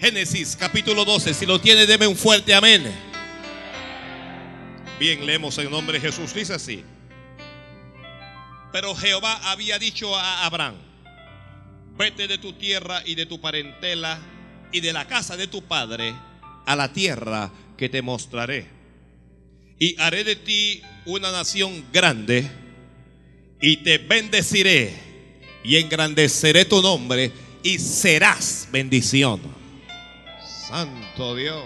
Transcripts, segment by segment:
Génesis capítulo 12. Si lo tiene, deme un fuerte amén. Bien, leemos en nombre de Jesús. Dice así. Pero Jehová había dicho a Abraham, vete de tu tierra y de tu parentela y de la casa de tu padre a la tierra que te mostraré. Y haré de ti una nación grande y te bendeciré y engrandeceré tu nombre y serás bendición. Santo Dios.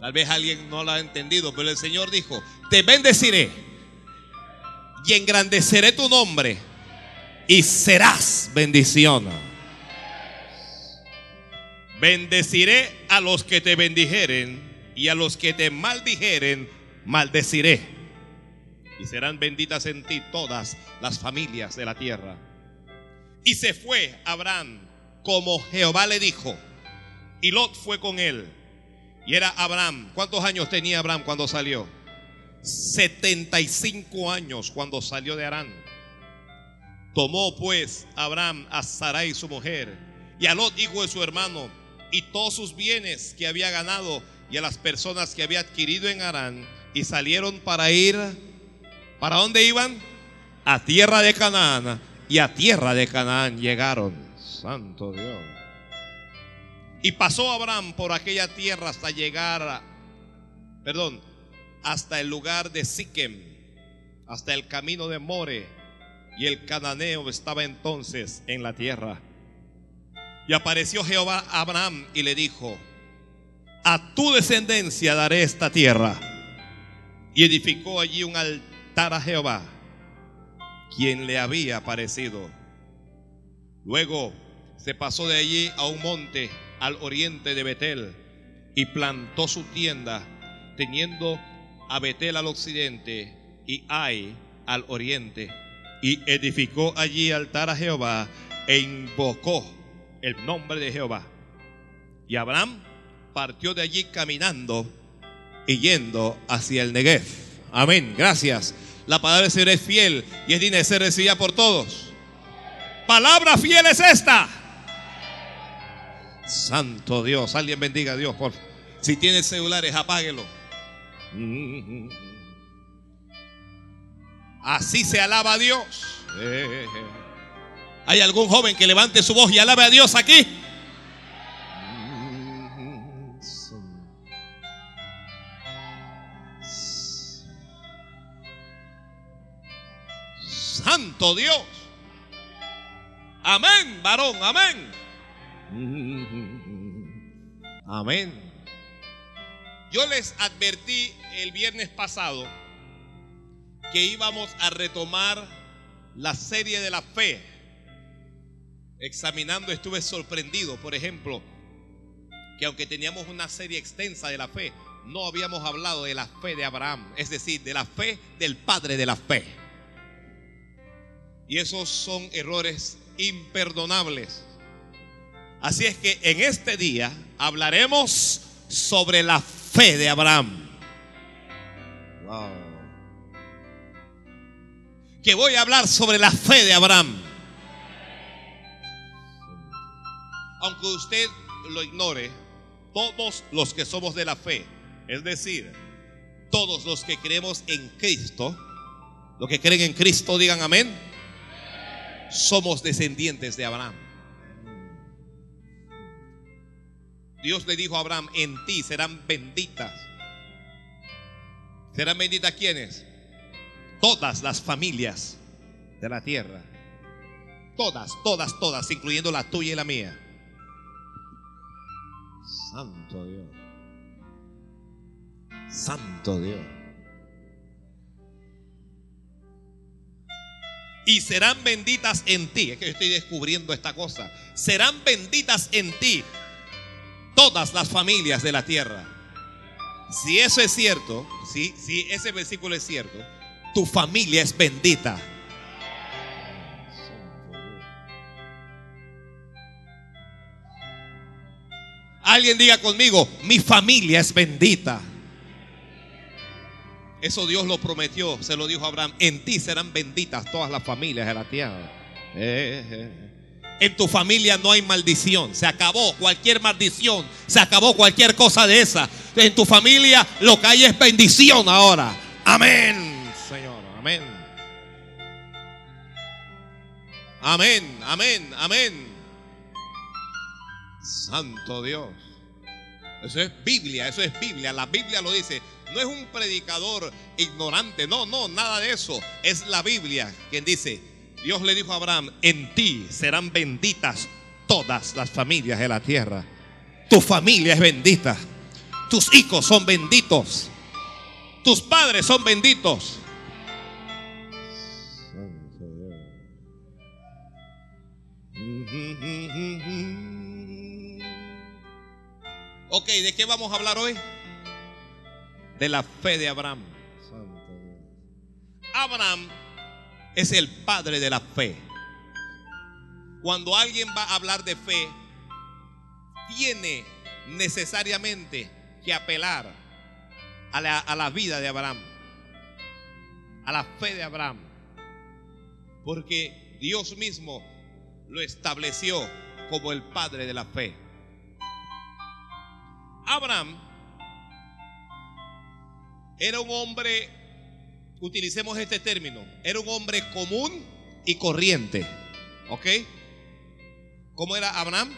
Tal vez alguien no lo ha entendido, pero el Señor dijo, te bendeciré y engrandeceré tu nombre y serás bendición. Bendeciré a los que te bendijeren y a los que te maldijeren, maldeciré. Y serán benditas en ti todas las familias de la tierra. Y se fue Abraham como Jehová le dijo. Y Lot fue con él. Y era Abraham. ¿Cuántos años tenía Abraham cuando salió? 75 años cuando salió de Arán. Tomó pues Abraham a Sarai su mujer y a Lot hijo de su hermano y todos sus bienes que había ganado y a las personas que había adquirido en Arán y salieron para ir ¿para dónde iban? A tierra de Canaán y a tierra de Canaán llegaron. Santo Dios. Y pasó Abraham por aquella tierra hasta llegar, a, perdón, hasta el lugar de Siquem, hasta el camino de More, y el cananeo estaba entonces en la tierra. Y apareció Jehová a Abraham y le dijo, a tu descendencia daré esta tierra. Y edificó allí un altar a Jehová, quien le había aparecido. Luego se pasó de allí a un monte al oriente de Betel y plantó su tienda, teniendo a Betel al occidente y Ai al oriente. Y edificó allí altar a Jehová e invocó el nombre de Jehová. Y Abraham partió de allí caminando y yendo hacia el Negev. Amén. Gracias. La palabra del Señor es fiel y es digna de recibida por todos. Palabra fiel es esta. Santo Dios. Alguien bendiga a Dios. Por... Si tiene celulares, apáguelo. Así se alaba a Dios. ¿Hay algún joven que levante su voz y alabe a Dios aquí? Santo Dios. Amén, varón, amén. Amén. Yo les advertí el viernes pasado que íbamos a retomar la serie de la fe. Examinando estuve sorprendido, por ejemplo, que aunque teníamos una serie extensa de la fe, no habíamos hablado de la fe de Abraham, es decir, de la fe del padre de la fe. Y esos son errores imperdonables. Así es que en este día hablaremos sobre la fe de Abraham. Que voy a hablar sobre la fe de Abraham. Aunque usted lo ignore, todos los que somos de la fe, es decir, todos los que creemos en Cristo, los que creen en Cristo digan amén, somos descendientes de Abraham. Dios le dijo a Abraham, en ti serán benditas. ¿Serán benditas quiénes? Todas las familias de la tierra. Todas, todas, todas, incluyendo la tuya y la mía. Santo Dios. Santo Dios. Y serán benditas en ti. Es que yo estoy descubriendo esta cosa. Serán benditas en ti todas las familias de la tierra. Si eso es cierto, si, si ese versículo es cierto, tu familia es bendita. Alguien diga conmigo, mi familia es bendita. Eso Dios lo prometió, se lo dijo a Abraham, en ti serán benditas todas las familias de la tierra. Eh, eh, eh. En tu familia no hay maldición. Se acabó cualquier maldición. Se acabó cualquier cosa de esa. En tu familia lo que hay es bendición ahora. Amén, Señor. Amén. Amén, amén, amén. Santo Dios. Eso es Biblia, eso es Biblia. La Biblia lo dice. No es un predicador ignorante, no, no, nada de eso. Es la Biblia quien dice, Dios le dijo a Abraham, en ti serán benditas todas las familias de la tierra. Tu familia es bendita. Tus hijos son benditos. Tus padres son benditos. Ok, ¿de qué vamos a hablar hoy? De la fe de Abraham. Abraham es el padre de la fe. Cuando alguien va a hablar de fe, tiene necesariamente que apelar a la, a la vida de Abraham, a la fe de Abraham, porque Dios mismo lo estableció como el padre de la fe. Abraham era un hombre, utilicemos este término, era un hombre común y corriente. ¿Ok? ¿Cómo era Abraham?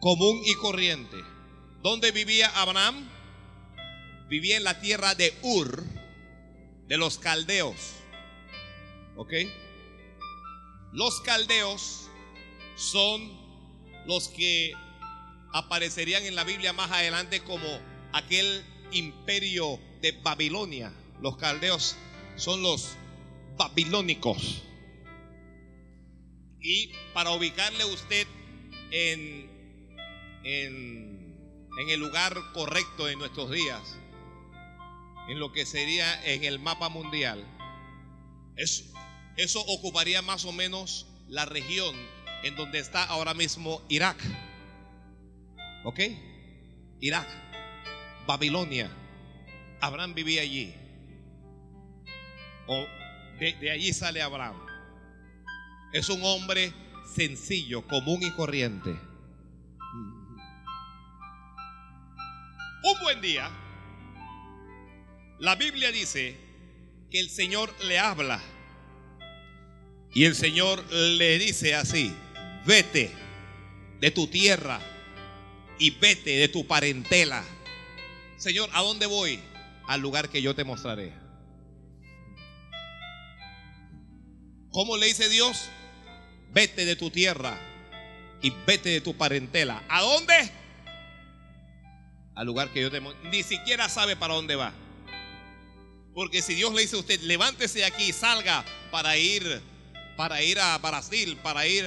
Común y corriente. ¿Dónde vivía Abraham? Vivía en la tierra de Ur, de los caldeos. ¿Ok? Los caldeos son los que aparecerían en la Biblia más adelante como aquel imperio de Babilonia. Los caldeos son los babilónicos. Y para ubicarle usted en, en, en, el lugar correcto en nuestros días, en lo que sería en el mapa mundial, eso, eso ocuparía más o menos la región en donde está ahora mismo Irak. ¿Ok? Irak, Babilonia. Abraham vivía allí. De, de, allí sale Abraham. Es un hombre sencillo, común y corriente. Un buen día, la Biblia dice que el Señor le habla. Y el Señor le dice así, vete de tu tierra y vete de tu parentela. Señor, ¿a dónde voy? Al lugar que yo te mostraré. ¿Cómo le dice Dios? Vete de tu tierra y vete de tu parentela. ¿A dónde? Al lugar que yo te Ni siquiera sabe para dónde va. Porque si Dios le dice a usted, levántese de aquí y salga para ir, para ir a Brasil, para ir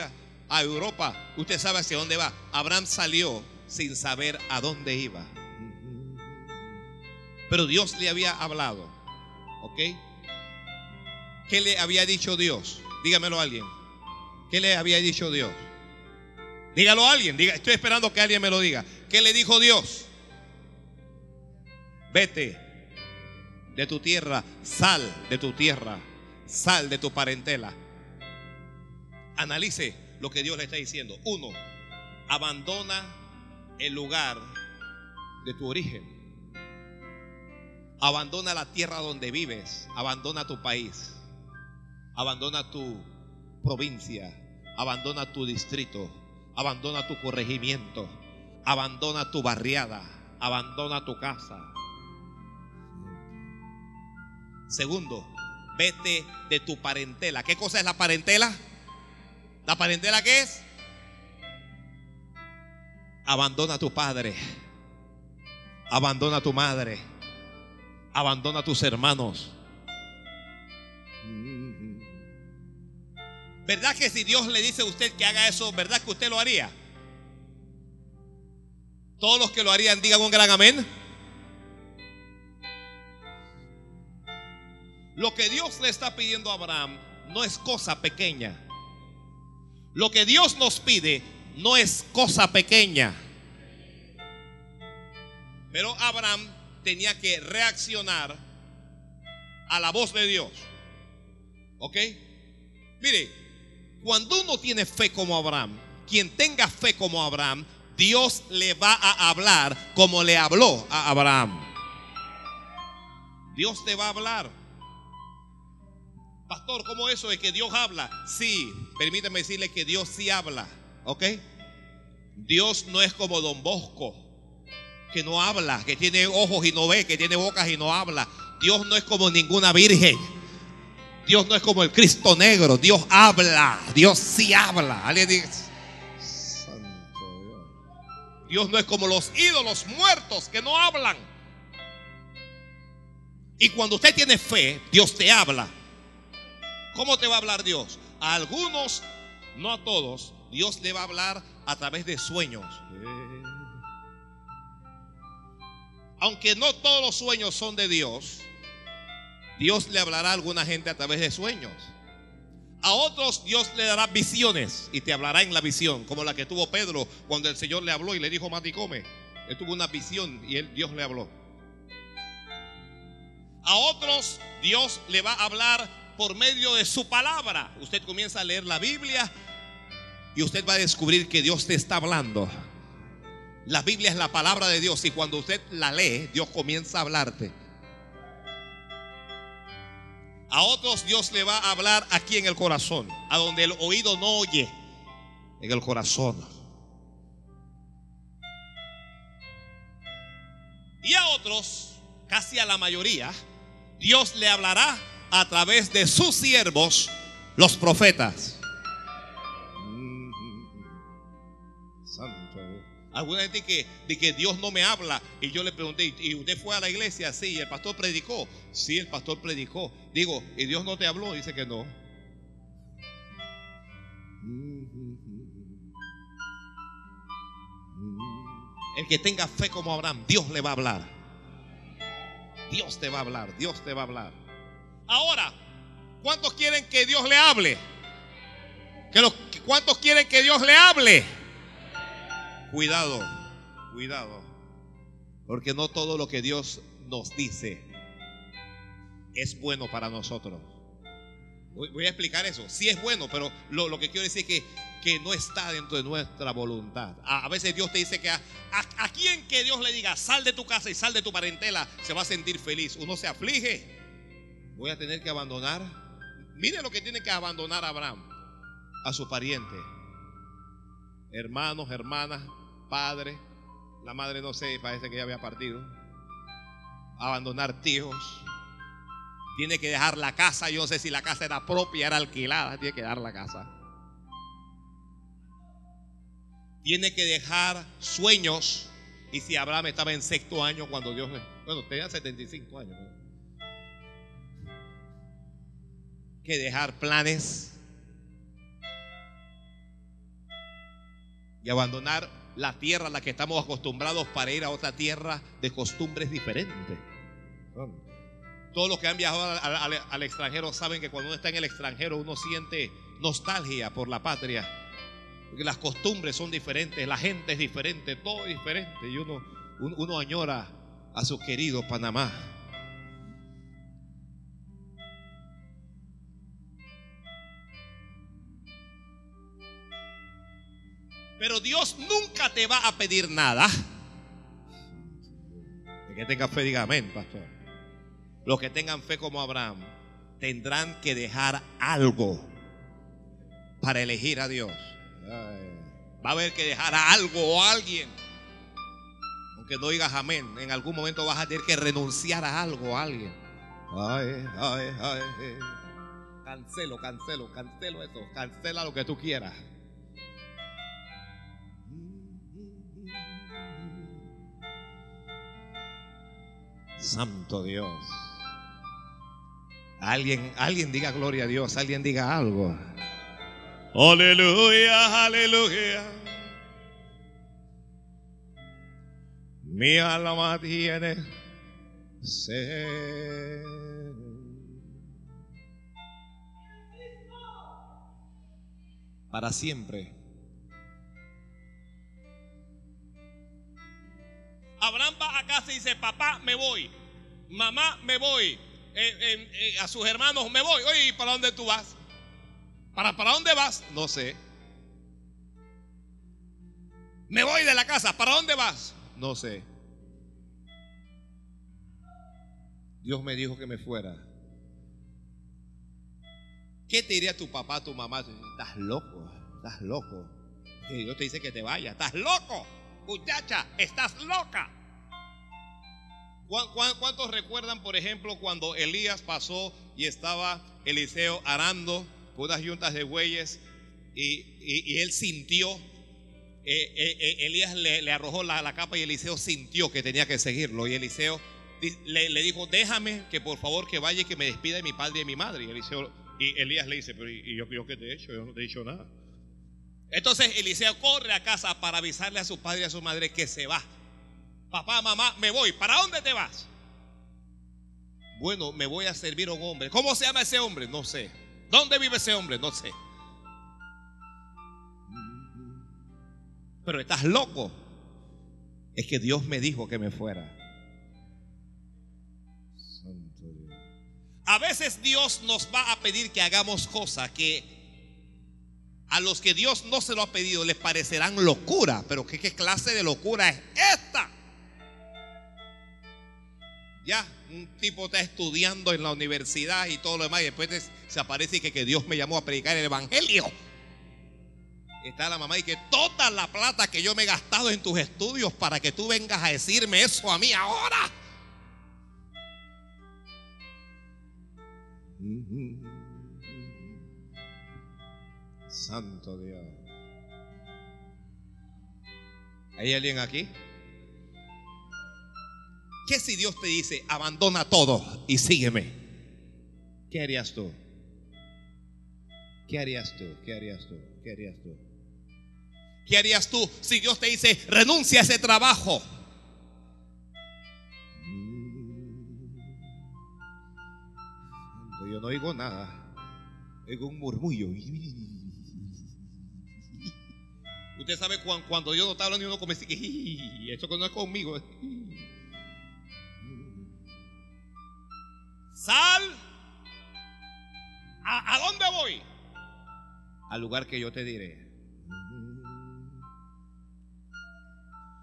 a Europa, usted sabe hacia dónde va. Abraham salió sin saber a dónde iba. Pero Dios le había hablado. ¿Ok? ¿Qué le había dicho Dios? Dígamelo a alguien. ¿Qué le había dicho Dios? Dígalo a alguien. Estoy esperando que alguien me lo diga. ¿Qué le dijo Dios? Vete de tu tierra, sal de tu tierra, sal de tu parentela. Analice lo que Dios le está diciendo. Uno, abandona el lugar de tu origen. Abandona la tierra donde vives, abandona tu país, abandona tu provincia, abandona tu distrito, abandona tu corregimiento, abandona tu barriada, abandona tu casa. Segundo, vete de tu parentela. ¿Qué cosa es la parentela? ¿La parentela qué es? Abandona a tu padre. Abandona a tu madre. Abandona a tus hermanos. ¿Verdad que si Dios le dice a usted que haga eso, verdad que usted lo haría? Todos los que lo harían digan un gran amén. Lo que Dios le está pidiendo a Abraham no es cosa pequeña. Lo que Dios nos pide no es cosa pequeña. Pero Abraham tenía que reaccionar a la voz de Dios. ¿Ok? Mire, cuando uno tiene fe como Abraham, quien tenga fe como Abraham, Dios le va a hablar como le habló a Abraham. Dios te va a hablar. Pastor, ¿cómo eso es que Dios habla? Sí, permíteme decirle que Dios sí habla, ¿ok? Dios no es como Don Bosco, que no habla, que tiene ojos y no ve, que tiene bocas y no habla. Dios no es como ninguna virgen. Dios no es como el Cristo negro. Dios habla. Dios sí habla. ¿Alguien dice? Dios no es como los ídolos muertos que no hablan. Y cuando usted tiene fe, Dios te habla. ¿Cómo te va a hablar Dios? A algunos, no a todos, Dios le va a hablar a través de sueños. Aunque no todos los sueños son de Dios, Dios le hablará a alguna gente a través de sueños. A otros Dios le dará visiones y te hablará en la visión, como la que tuvo Pedro cuando el Señor le habló y le dijo, Mati, come. Él tuvo una visión y Dios le habló. A otros Dios le va a hablar por medio de su palabra. Usted comienza a leer la Biblia y usted va a descubrir que Dios te está hablando. La Biblia es la palabra de Dios y cuando usted la lee, Dios comienza a hablarte. A otros Dios le va a hablar aquí en el corazón, a donde el oído no oye, en el corazón. Y a otros, casi a la mayoría, Dios le hablará a través de sus siervos, los profetas. Alguna gente que, de que Dios no me habla. Y yo le pregunté, ¿y usted fue a la iglesia? Sí, el pastor predicó. Sí, el pastor predicó. Digo, ¿y Dios no te habló? Dice que no. El que tenga fe como Abraham, Dios le va a hablar. Dios te va a hablar, Dios te va a hablar. Ahora, ¿cuántos quieren que Dios le hable? ¿Que los, ¿Cuántos quieren que Dios le hable? Cuidado, cuidado. Porque no todo lo que Dios nos dice es bueno para nosotros. Voy a explicar eso. Sí es bueno, pero lo, que quiero decir es que, que, no está dentro de nuestra voluntad. A, veces Dios te dice que a, a, quien que Dios le diga, sal de tu casa y sal de tu parentela, se va a sentir feliz. Uno se aflige. Voy a tener que abandonar. Mire lo que tiene que abandonar Abraham a su pariente. Hermanos, hermanas, padre, la madre no sé, parece que ya había partido, abandonar tíos, tiene que dejar la casa, yo no sé si la casa era propia, era alquilada, tiene que dejar la casa. Tiene que dejar sueños. Y si Abraham estaba en sexto año cuando Dios. Bueno, tenía 75 años. Que dejar planes. Y abandonar la tierra a la que estamos acostumbrados para ir a otra tierra de costumbres diferentes. Todos los que han viajado al, extranjero saben que cuando uno está en el extranjero uno siente nostalgia por la patria. Porque las costumbres son diferentes, la gente es diferente, todo es diferente. Y uno, uno añora a su querido Panamá. Pero Dios nunca te va a pedir nada. El que tenga fe, diga amén, pastor. Los que tengan fe como Abraham tendrán que dejar algo para elegir a Dios. Va a haber que dejar algo o alguien. Aunque no digas amén, en algún momento vas a tener que renunciar a algo o a alguien. Ay, ay, ay. Cancelo, cancelo, cancelo eso. Cancela lo que tú quieras. Santo Dios. Alguien, alguien diga gloria a Dios, alguien diga algo. Aleluya, aleluya. Mi alma tiene sed. Para siempre. Abraham va a casa y dice, papá, me voy. Mamá, me voy. Eh, eh, eh, a sus hermanos, me voy. Oye, ¿para dónde tú vas? ¿Para, ¿Para dónde vas? No sé. Me voy de la casa. ¿Para dónde vas? No sé. Dios me dijo que me fuera. ¿Qué te diría tu papá, tu mamá? Estás loco, estás loco. Y Dios te dice que te vaya. Estás loco, muchacha, estás loca. ¿Cuántos recuerdan, por ejemplo, cuando Elías pasó y estaba Eliseo arando con unas yuntas de bueyes y, él sintió, eh, eh, eh, Elías le, arrojó la, la, capa y Eliseo sintió que tenía que seguirlo y Eliseo le, dijo, déjame que por favor que vaya y que me despida de mi padre y de mi madre. Y, Eliseo, y Elías le dice, pero ¿y yo, yo qué te he hecho? Yo no te he dicho nada. Entonces Eliseo corre a casa para avisarle a su padre y a su madre que se va. Papá, mamá, me voy. ¿Para dónde te vas? Bueno, me voy a servir a un hombre. ¿Cómo se llama ese hombre? No sé. ¿Dónde vive ese hombre? No sé. Pero estás loco. Es que Dios me dijo que me fuera. A veces Dios nos va a pedir que hagamos cosas que a los que Dios no se lo ha pedido les parecerán locura. Pero ¿qué, clase de locura es esta? Ya, un tipo está estudiando en la universidad y todo lo demás y después se aparece que, que Dios me llamó a predicar el Evangelio. Está la mamá y que toda la plata que yo me he gastado en tus estudios para que tú vengas a decirme eso a mí ahora. Santo Dios. ¿Hay alguien aquí? ¿Qué si Dios te dice, abandona todo y sígueme? ¿Qué harías tú? ¿Qué harías tú? ¿Qué harías tú? ¿Qué harías tú? ¿Qué harías tú si Dios te dice, renuncia a ese trabajo? yo no oigo nada. Oigo un murmullo. Usted sabe cuando, cuando Dios no está hablando y uno come y esto no es conmigo. Sal. ¿A, ¿A dónde voy? Al lugar que yo te diré.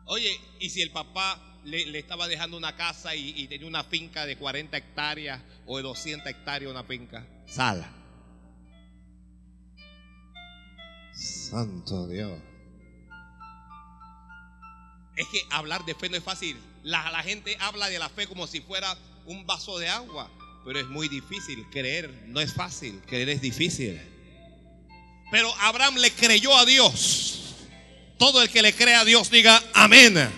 Oye, ¿y si el papá le, estaba dejando una casa y, tenía una finca de 40 hectáreas o de 200 hectáreas una finca. Sala. Santo Dios. Es que hablar de fe no es fácil. La, la gente habla de la fe como si fuera un vaso de agua, pero es muy difícil. Creer no es fácil, creer es difícil. Pero Abraham le creyó a Dios. Todo el que le crea a Dios diga amén.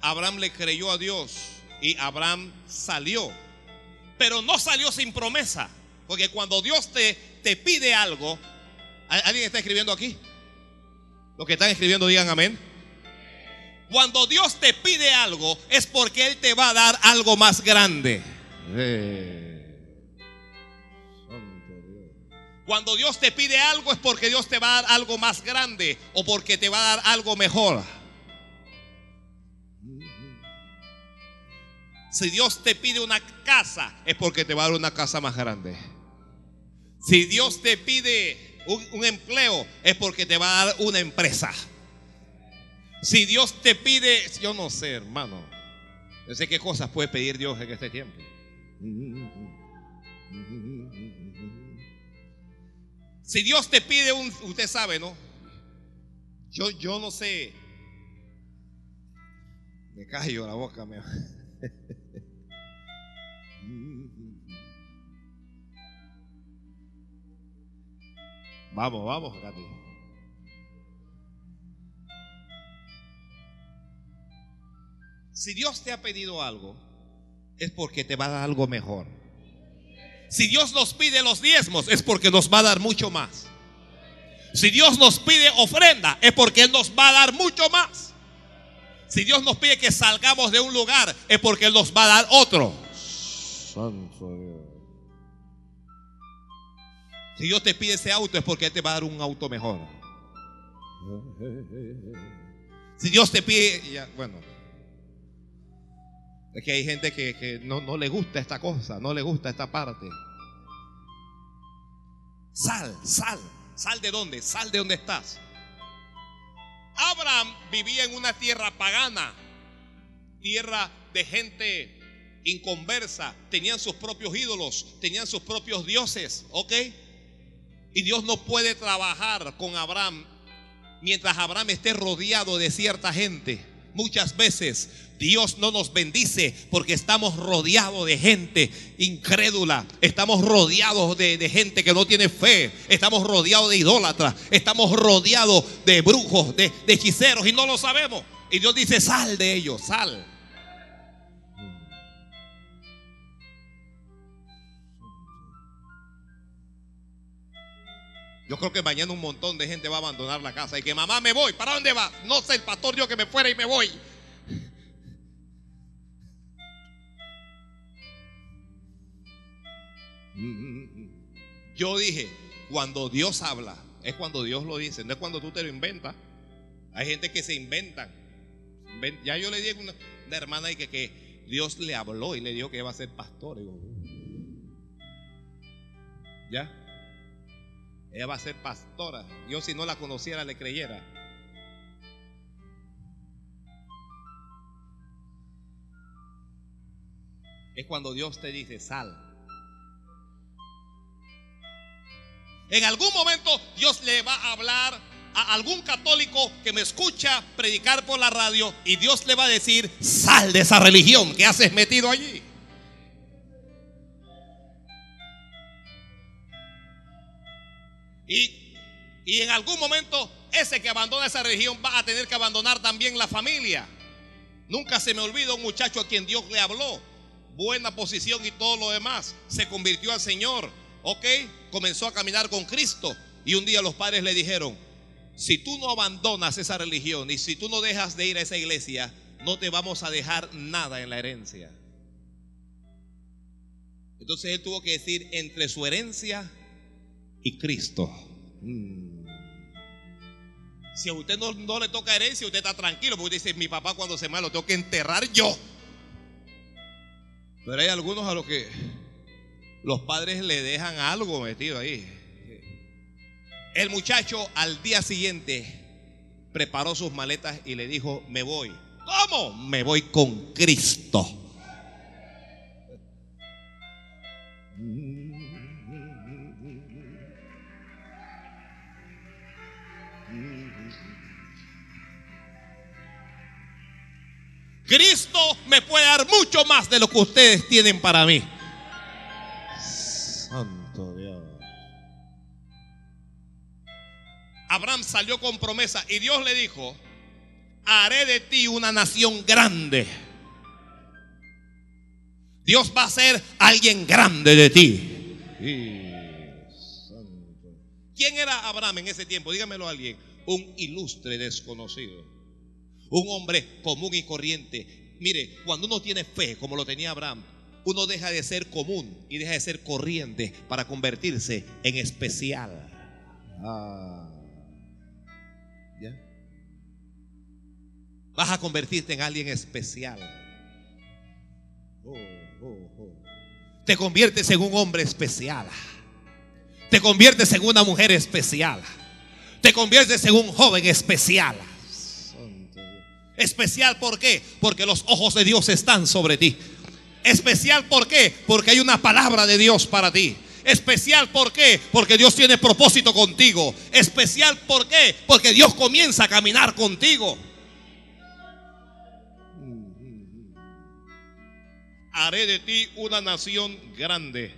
Abraham le creyó a Dios y Abraham salió. Pero no salió sin promesa. Porque cuando Dios te, te pide algo, ¿alguien está escribiendo aquí? Los que están escribiendo digan amén. Cuando Dios te pide algo es porque Él te va a dar algo más grande. Cuando Dios te pide algo es porque Dios te va a dar algo más grande o porque te va a dar algo mejor. Si Dios te pide una casa, es porque te va a dar una casa más grande. Si Dios te pide un, empleo, es porque te va a dar una empresa. Si Dios te pide, yo no sé, hermano. No sé qué cosas puede pedir Dios en este tiempo. Si Dios te pide un, usted sabe, ¿no? Yo, yo no sé. Me callo la boca, me. Vamos, vamos, Katy. Si Dios te ha pedido algo, es porque te va a dar algo mejor. Si Dios nos pide los diezmos, es porque nos va a dar mucho más. Si Dios nos pide ofrenda, es porque Él nos va a dar mucho más. Si Dios nos pide que salgamos de un lugar, es porque Él nos va a dar otro. Santo Dios. Si Dios te pide ese auto, es porque Él te va a dar un auto mejor. Si Dios te pide, bueno, es que hay gente que, no, le gusta esta cosa, no le gusta esta parte. Sal, sal. ¿Sal de dónde? Sal de donde estás. Abraham vivía en una tierra pagana, tierra de gente inconversa, tenían sus propios ídolos, tenían sus propios dioses, ¿ok? Y Dios no puede trabajar con Abraham mientras Abraham esté rodeado de cierta gente. Muchas veces Dios no nos bendice porque estamos rodeados de gente incrédula, estamos rodeados de, gente que no tiene fe, estamos rodeados de idólatras, estamos rodeados de brujos, de, de hechiceros y no lo sabemos. Y Dios dice, sal de ellos, sal. Yo creo que mañana un montón de gente va a abandonar la casa y que mamá me voy. ¿Para dónde va? No sé, el pastor dijo que me fuera y me voy. Yo dije, cuando Dios habla, es cuando Dios lo dice, no es cuando tú te lo inventas. Hay gente que se inventan. Ya yo le dije a una, hermana que, que Dios le habló y le dijo que iba a ser pastor. ¿Ya? Ella va a ser pastora. Yo si no la conociera le creyera. Es cuando Dios te dice, sal. En algún momento Dios le va a hablar a algún católico que me escucha predicar por la radio y Dios le va a decir, sal de esa religión que haces metido allí. Y, en algún momento ese que abandona esa religión va a tener que abandonar también la familia. Nunca se me olvida un muchacho a quien Dios le habló. Buena posición y todo lo demás. Se convirtió al Señor. ¿Ok? Comenzó a caminar con Cristo. Y un día los padres le dijeron, si tú no abandonas esa religión y si tú no dejas de ir a esa iglesia, no te vamos a dejar nada en la herencia. Entonces él tuvo que decir entre su herencia y Cristo. Mm. Si a usted no, le toca herencia, usted está tranquilo, porque dice, mi papá cuando se muere lo tengo que enterrar yo. Pero hay algunos a los que los padres le dejan algo metido ahí. El muchacho al día siguiente preparó sus maletas y le dijo, me voy. ¿Cómo? Me voy con Cristo. Cristo me puede dar mucho más de lo que ustedes tienen para mí. Abraham salió con promesa y Dios le dijo, haré de ti una nación grande. Dios va a ser alguien grande de ti. ¿Quién era Abraham en ese tiempo? Dígamelo a alguien. Un ilustre desconocido. Un hombre común y corriente. Mire, cuando uno tiene fe, como lo tenía Abraham, uno deja de ser común y deja de ser corriente para convertirse en especial. Ah. Vas a convertirte en alguien especial. Oh, oh, oh. Te conviertes en un hombre especial. Te conviertes en una mujer especial. Te conviertes en un joven especial. Especial, ¿por qué? Porque los ojos de Dios están sobre ti. Especial, ¿por qué? Porque hay una palabra de Dios para ti. Especial, ¿por qué? Porque Dios tiene propósito contigo. Especial, ¿por qué? Porque Dios comienza a caminar contigo. Haré de ti una nación grande.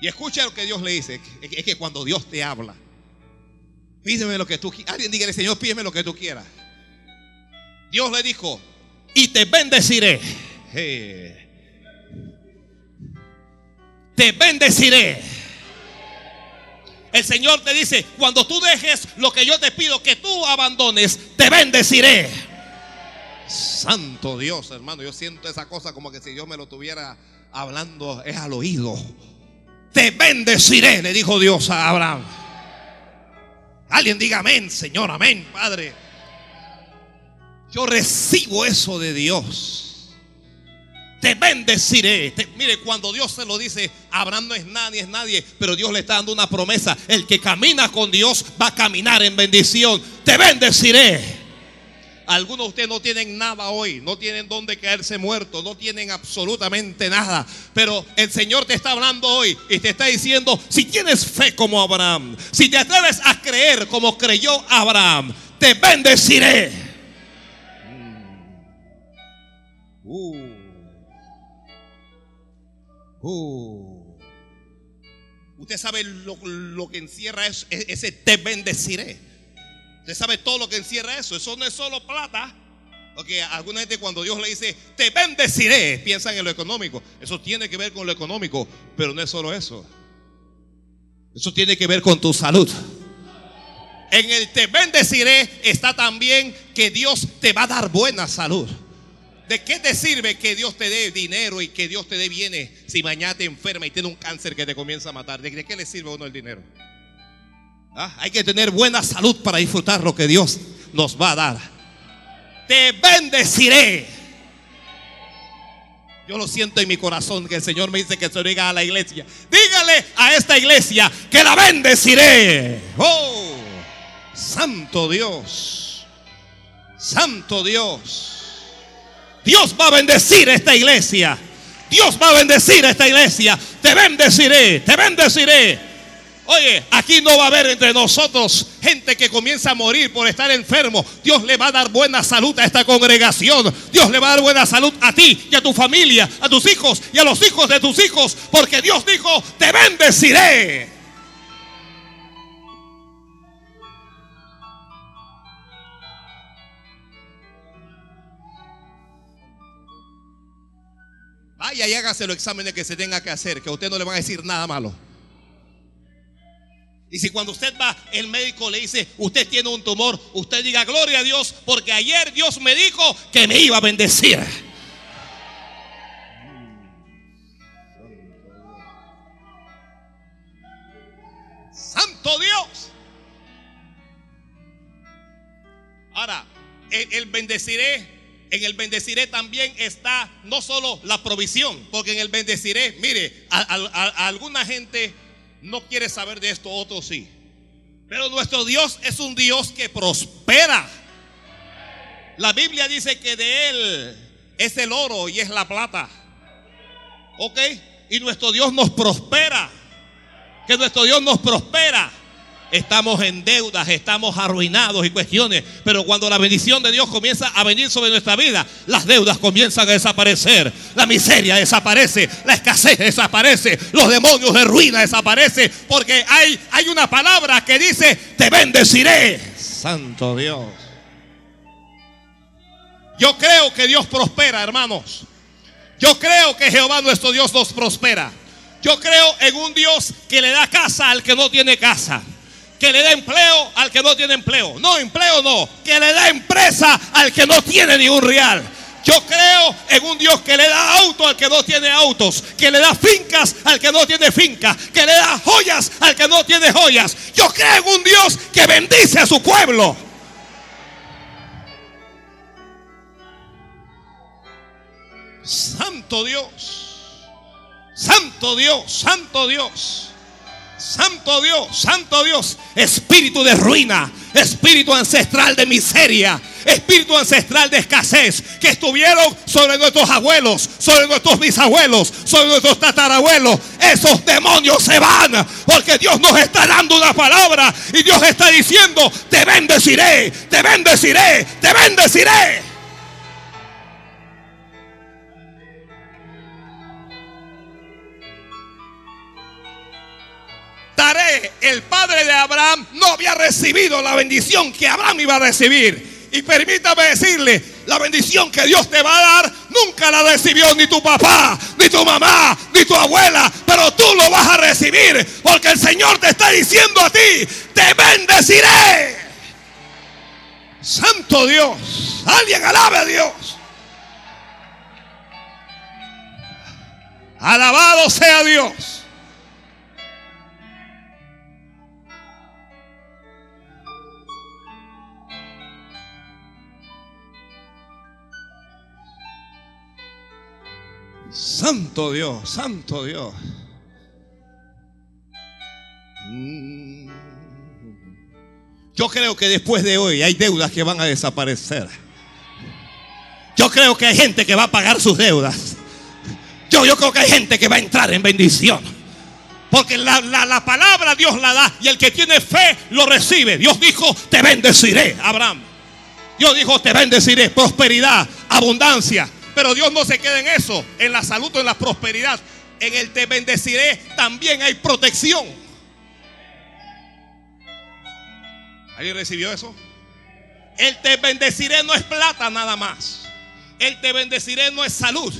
Y escucha lo que Dios le dice. Es que cuando Dios te habla, pídeme lo que tú quieras. Alguien dígale, Señor, pídeme lo que tú quieras. Dios le dijo, y te bendeciré. Te bendeciré. El Señor te dice, cuando tú dejes lo que yo te pido que tú abandones, te bendeciré. Santo Dios, hermano, yo siento esa cosa como que si Dios me lo tuviera hablando es al oído. Te bendeciré, le dijo Dios a Abraham. Alguien diga amén, Señor, amén, Padre. Yo recibo eso de Dios. te bendeciré. mire, cuando Dios se lo dice, Abraham no es nadie, es nadie, pero Dios le está dando una promesa. El que camina con Dios va a caminar en bendición. Te bendeciré. Algunos de ustedes no tienen nada hoy, no tienen dónde caerse muertos, no tienen absolutamente nada. Pero el Señor te está hablando hoy y te está diciendo, si tienes fe como Abraham, si te atreves a creer como creyó Abraham, te bendeciré. Uh. Uh. Usted sabe lo, que encierra ese te bendeciré. Usted sabe todo lo que encierra eso. Eso no es solo plata. Porque alguna gente cuando Dios le dice, te bendeciré, piensan en lo económico. Eso tiene que ver con lo económico, pero no es solo eso. Eso tiene que ver con tu salud. En el te bendeciré está también que Dios te va a dar buena salud. ¿De qué te sirve que Dios te dé dinero y que Dios te dé bienes si mañana te enferma y tiene un cáncer que te comienza a matar? ¿De qué le sirve a uno el dinero? Ah, hay que tener buena salud para disfrutar lo que Dios nos va a dar. Te bendeciré. Yo lo siento en mi corazón que el Señor me dice que se lo a la iglesia. Dígale a esta iglesia que la bendeciré. Oh, santo Dios. Santo Dios. Dios va a bendecir esta iglesia. Dios va a bendecir esta iglesia. Te bendeciré, te bendeciré. Oye, aquí no va a haber entre nosotros gente que comienza a morir por estar enfermo. Dios le va a dar buena salud a esta congregación. Dios le va a dar buena salud a ti y a tu familia, a tus hijos y a los hijos de tus hijos. Porque Dios dijo, te bendeciré. Vaya y hágase los exámenes que se tenga que hacer, que a usted no le van a decir nada malo. Y si cuando usted va, el médico le dice, usted tiene un tumor, usted diga, gloria a Dios, porque ayer Dios me dijo que me iba a bendecir. Santo Dios. Ahora, el, bendeciré, en el bendeciré también está no solo la provisión, porque en el bendeciré, mire, a alguna gente no quiere saber de esto, otro sí. Pero nuestro Dios es un Dios que prospera. La Biblia dice que de Él es el oro y es la plata. ¿Ok? Y nuestro Dios nos prospera. Que nuestro Dios nos prospera. Estamos en deudas, estamos arruinados y cuestiones. Pero cuando la bendición de Dios comienza a venir sobre nuestra vida, las deudas comienzan a desaparecer. La miseria desaparece, la escasez desaparece, los demonios de ruina desaparecen. Porque hay, hay una palabra que dice, te bendeciré. Santo Dios. Yo creo que Dios prospera, hermanos. Yo creo que Jehová nuestro Dios nos prospera. Yo creo en un Dios que le da casa al que no tiene casa que le da empleo al que no tiene empleo. No, empleo no. Que le da empresa al que no tiene ni un real. Yo creo en un Dios que le da auto al que no tiene autos, que le da fincas al que no tiene fincas, que le da joyas al que no tiene joyas. Yo creo en un Dios que bendice a su pueblo. Santo Dios, Santo Dios, Santo Dios. Santo Dios, Santo Dios, espíritu de ruina, espíritu ancestral de miseria, espíritu ancestral de escasez que estuvieron sobre nuestros abuelos, sobre nuestros bisabuelos, sobre nuestros tatarabuelos. Esos demonios se van porque Dios nos está dando una palabra y Dios está diciendo, te bendeciré, te bendeciré, te bendeciré. El padre de Abraham, no había recibido la bendición que Abraham iba a recibir. Y permítame decirle, la bendición que Dios te va a dar, nunca la recibió ni tu papá, ni tu mamá, ni tu abuela, pero tú lo vas a recibir, porque el Señor te está diciendo a ti, te bendeciré. Santo Dios, alguien alabe a Dios. Alabado sea Dios. Santo Dios, santo Dios. Yo creo que después de hoy hay deudas que van a desaparecer. Yo creo que hay gente que va a pagar sus deudas. Yo, yo creo que hay gente que va a entrar en bendición. Porque la, la, palabra Dios la da y el que tiene fe lo recibe. Dios dijo, te bendeciré, Abraham. Dios dijo, te bendeciré, prosperidad, abundancia. Pero Dios no se queda en eso, en la salud o en la prosperidad. En el te bendeciré también hay protección. ¿Alguien recibió eso? El te bendeciré no es plata nada más. El te bendeciré no es salud.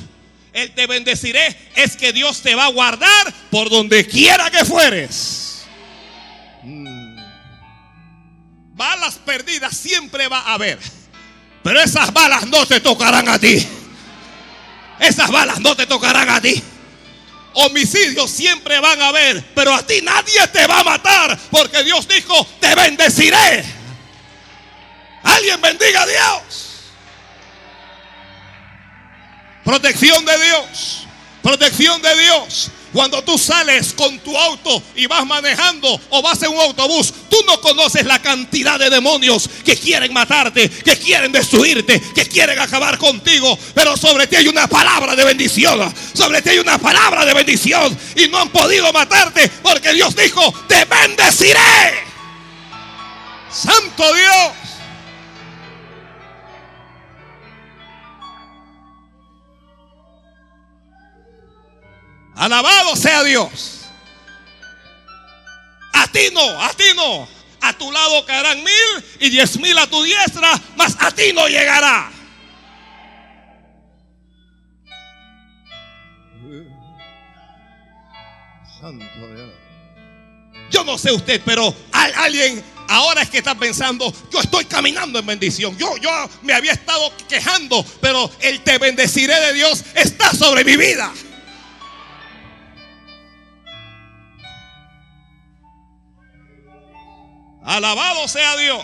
El te bendeciré es que Dios te va a guardar por donde quiera que fueres. Mm. Balas perdidas siempre va a haber. Pero esas balas no te tocarán a ti. Esas balas no te tocarán a ti. Homicidios siempre van a haber, pero a ti nadie te va a matar porque Dios dijo, te bendeciré. Alguien bendiga a Dios. Protección de Dios. Protección de Dios. Cuando tú sales con tu auto y vas manejando o vas en un autobús, tú no conoces la cantidad de demonios que quieren matarte, que quieren destruirte, que quieren acabar contigo. Pero sobre ti hay una palabra de bendición. Sobre ti hay una palabra de bendición. Y no han podido matarte porque Dios dijo, te bendeciré. Santo Dios. Alabado sea Dios. A ti no, a ti no. A tu lado caerán mil y diez mil a tu diestra, mas a ti no llegará. Santo Dios. Yo no sé usted, pero alguien ahora es que está pensando, yo estoy caminando en bendición. Yo, yo me había estado quejando, pero el te bendeciré de Dios está sobre mi vida. Alabado sea Dios.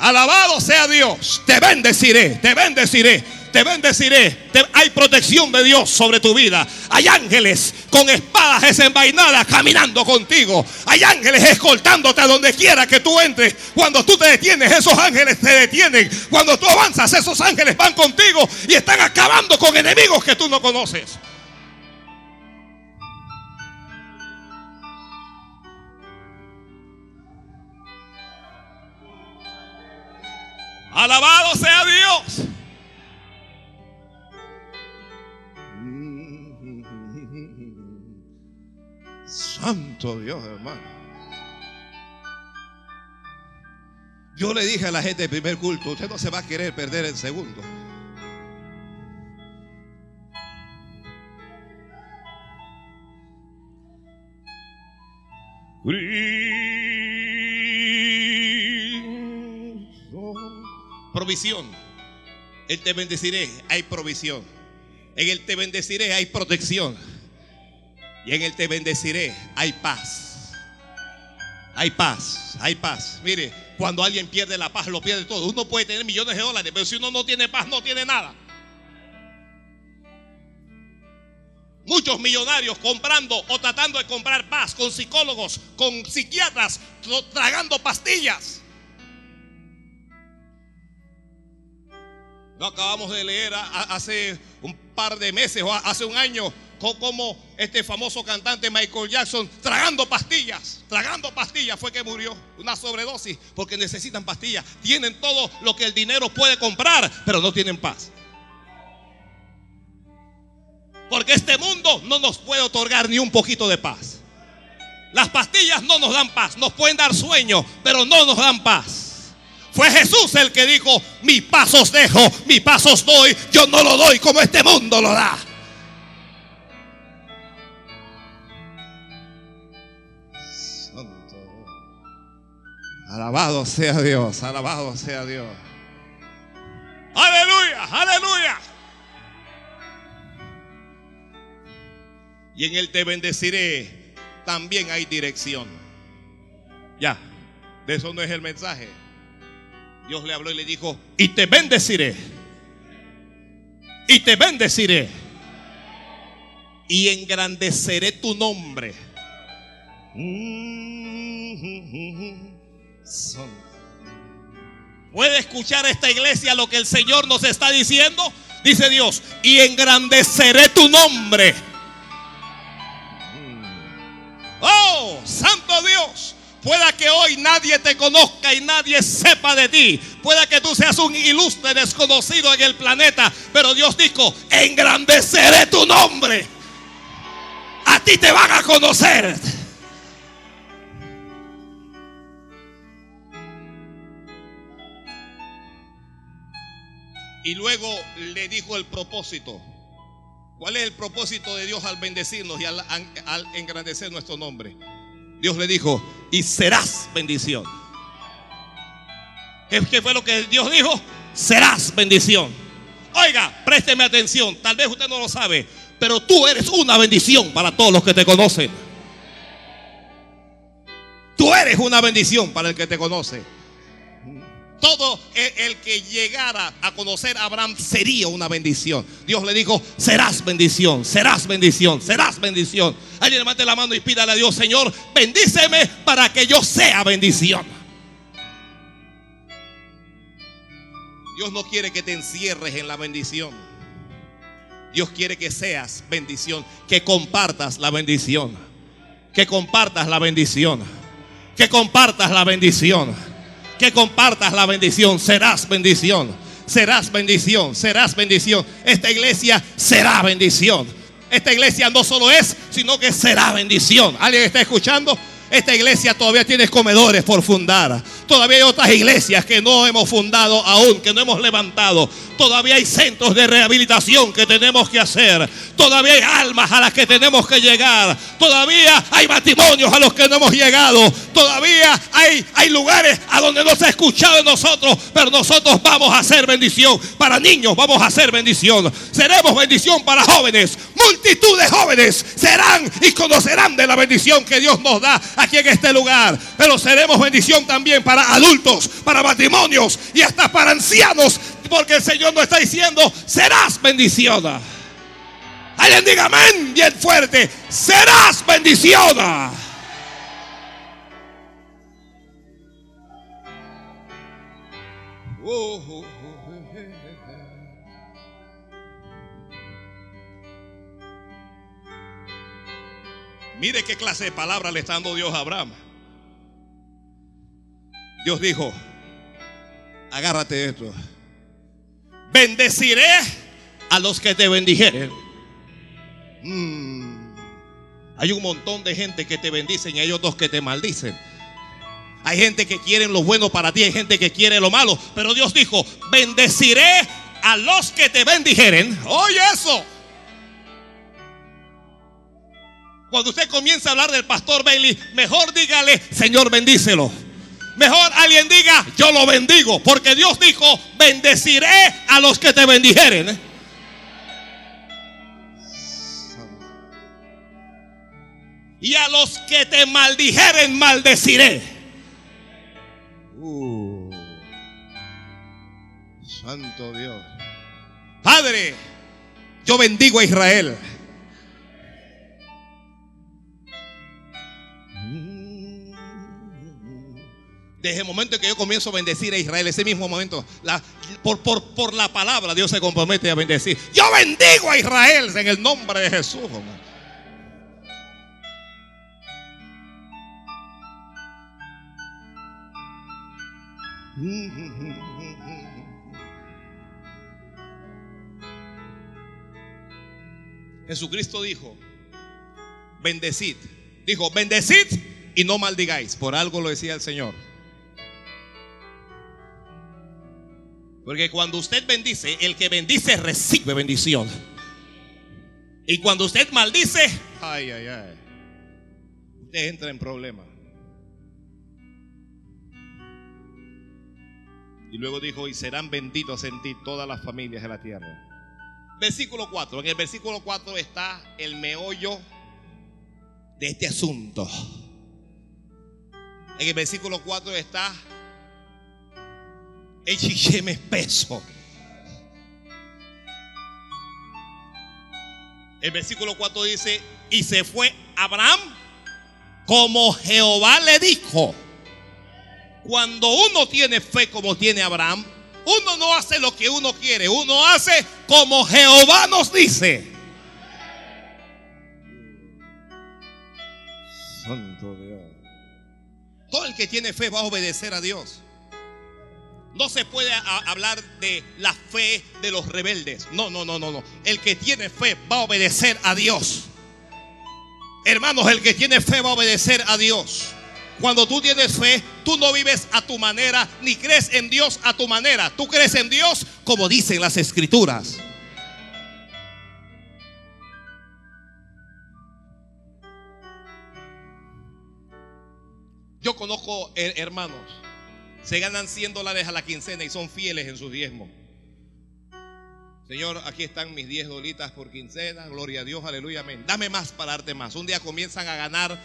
Alabado sea Dios. Te bendeciré, te bendeciré, te bendeciré. hay protección de Dios sobre tu vida. Hay ángeles con espadas desenvainadas caminando contigo. Hay ángeles escoltándote a donde quiera que tú entres. Cuando tú te detienes, esos ángeles te detienen. Cuando tú avanzas, esos ángeles van contigo y están acabando con enemigos que tú no conoces. Alabado sea Dios. Santo Dios, hermano. Yo le dije a la gente del primer culto, usted no se va a querer perder el segundo. Provisión. Él te bendeciré, hay provisión. En el te bendeciré hay protección. Y en el te bendeciré hay paz. Hay paz, hay paz. Mire, cuando alguien pierde la paz, lo pierde todo. Uno puede tener millones de dólares, pero si uno no tiene paz, no tiene nada. Muchos millonarios comprando o tratando de comprar paz con psicólogos, con psiquiatras, tragando pastillas. No acabamos de leer hace un par de meses o hace un año como este famoso cantante Michael Jackson tragando pastillas, tragando pastillas fue que murió, una sobredosis, porque necesitan pastillas. Tienen todo lo que el dinero puede comprar, pero no tienen paz. Porque este mundo no nos puede otorgar ni un poquito de paz. Las pastillas no nos dan paz, nos pueden dar sueño, pero no nos dan paz. Fue Jesús el que dijo, mis pasos dejo, mis pasos doy, yo no lo doy como este mundo lo da. Santo. Alabado sea Dios, alabado sea Dios. Aleluya, aleluya. Y en Él te bendeciré. También hay dirección. Ya, de eso no es el mensaje. Dios le habló y le dijo, y te bendeciré. y te bendeciré. Y engrandeceré tu nombre. ¿Puede escuchar esta iglesia lo que el Señor nos está diciendo? Dice Dios, y engrandeceré tu nombre. Oh, Santo Dios. Pueda que hoy nadie te conozca y nadie sepa de ti. Pueda que tú seas un ilustre desconocido en el planeta. Pero Dios dijo, engrandeceré tu nombre. A ti te van a conocer. Y luego le dijo el propósito. ¿Cuál es el propósito de Dios al bendecirnos y al, engrandecer nuestro nombre? Dios le dijo, y serás bendición. ¿Qué, fue lo que Dios dijo? Serás bendición. Oiga, présteme atención. Tal vez usted no lo sabe, pero tú eres una bendición para todos los que te conocen. Tú eres una bendición para el que te conoce. Todo el que llegara a conocer a Abraham sería una bendición. Dios le dijo, serás bendición, serás bendición, serás bendición. Alguien levante la mano y pídale a Dios, Señor, bendíceme para que yo sea bendición. Dios no quiere que te encierres en la bendición. Dios quiere que seas bendición, que compartas la bendición, que compartas la bendición, que compartas la bendición que compartas la bendición. Serás bendición. Serás bendición. Serás bendición. Esta iglesia será bendición. Esta iglesia no solo es, sino que será bendición. ¿Alguien está escuchando? Esta iglesia todavía tiene comedores por fundar. Todavía hay otras iglesias que no hemos fundado aún, que no hemos levantado. Todavía hay centros de rehabilitación que tenemos que hacer. Todavía hay almas a las que tenemos que llegar. Todavía hay matrimonios a los que no hemos llegado. Todavía hay, hay lugares a donde no se ha escuchado de nosotros. Pero nosotros vamos a hacer bendición. Para niños vamos a hacer bendición. Seremos bendición para jóvenes. Multitud de jóvenes serán y conocerán de la bendición que Dios nos da aquí en este lugar. Pero seremos bendición también para adultos, para matrimonios y hasta para ancianos porque el Señor nos está diciendo, serás bendición. Alguien diga amén bien fuerte, serás bendición. Mire qué clase de palabra le está dando Dios a Abraham. Dios dijo, agárrate esto. Bendeciré a los que te bendijeren. Mm. Hay un montón de gente que te bendicen y hay otros que te maldicen. Hay gente que quiere lo bueno para ti, hay gente que quiere lo malo. Pero Dios dijo, bendeciré a los que te bendijeren. Oye eso. Cuando usted comienza a hablar del pastor Bailey, mejor dígale, Señor, bendícelo. Mejor alguien diga, yo lo bendigo. Porque Dios dijo, bendeciré a los que te bendijeren. Y a los que te maldijeren, maldeciré. Uh. santo Dios. Padre, yo bendigo a Israel. Desde el momento en que yo comienzo a bendecir a Israel, ese mismo momento, por, la palabra Dios se compromete a bendecir. Yo bendigo a Israel en el nombre de Jesús. Jesucristo dijo, bendecid. Dijo, bendecid y no maldigáis. Por algo lo decía el Señor. Porque cuando usted bendice, el que bendice recibe bendición. Y cuando usted maldice, ay, ay, ay, usted entra en problemas. Y luego dijo, y serán benditos en ti todas las familias de la tierra. Versículo 4. En el versículo 4 está el meollo de este asunto. En el versículo 4 está el chicheme espeso. El versículo 4 dice, y se fue Abraham como Jehová le dijo. Cuando uno tiene fe como tiene Abraham, uno no hace lo que uno quiere, uno hace como Jehová nos dice. Santo Dios. Todo el que tiene fe va a obedecer a Dios. No se puede hablar de la fe de los rebeldes. No, no, no, no, no. El que tiene fe va a obedecer a Dios. Hermanos, el que tiene fe va a obedecer a Dios. Cuando tú tienes fe, tú no vives a tu manera, ni crees en Dios a tu manera. Tú crees en Dios como dicen las escrituras. Yo conozco hermanos, se ganan 100 dólares a la quincena y son fieles en sus diezmos. Señor, aquí están mis 10 dolitas por quincena. Gloria a Dios, aleluya, amén. Dame más para darte más. Un día comienzan a ganar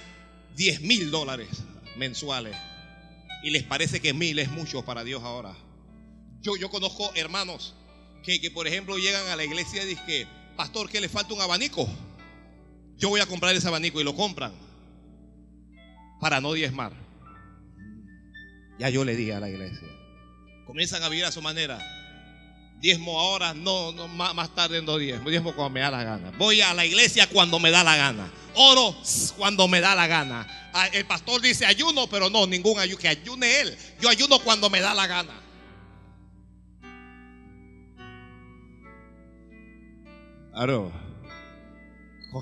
10 mil dólares mensuales. Y les parece que mil es mucho para Dios ahora. Yo, yo conozco hermanos que, que, por ejemplo, llegan a la iglesia y dicen, pastor, que le falta un abanico. Yo voy a comprar ese abanico y lo compran para no diezmar. Ya yo le dije a la iglesia. Comienzan a vivir a su manera diezmo ahora, no, no más, tarde no diezmo, diezmo cuando me da la gana. Voy a la iglesia cuando me da la gana. Oro cuando me da la gana. Ah, el pastor dice ayuno, pero no, ningún ayuno, que ayune él. Yo ayuno cuando me da la gana. Claro.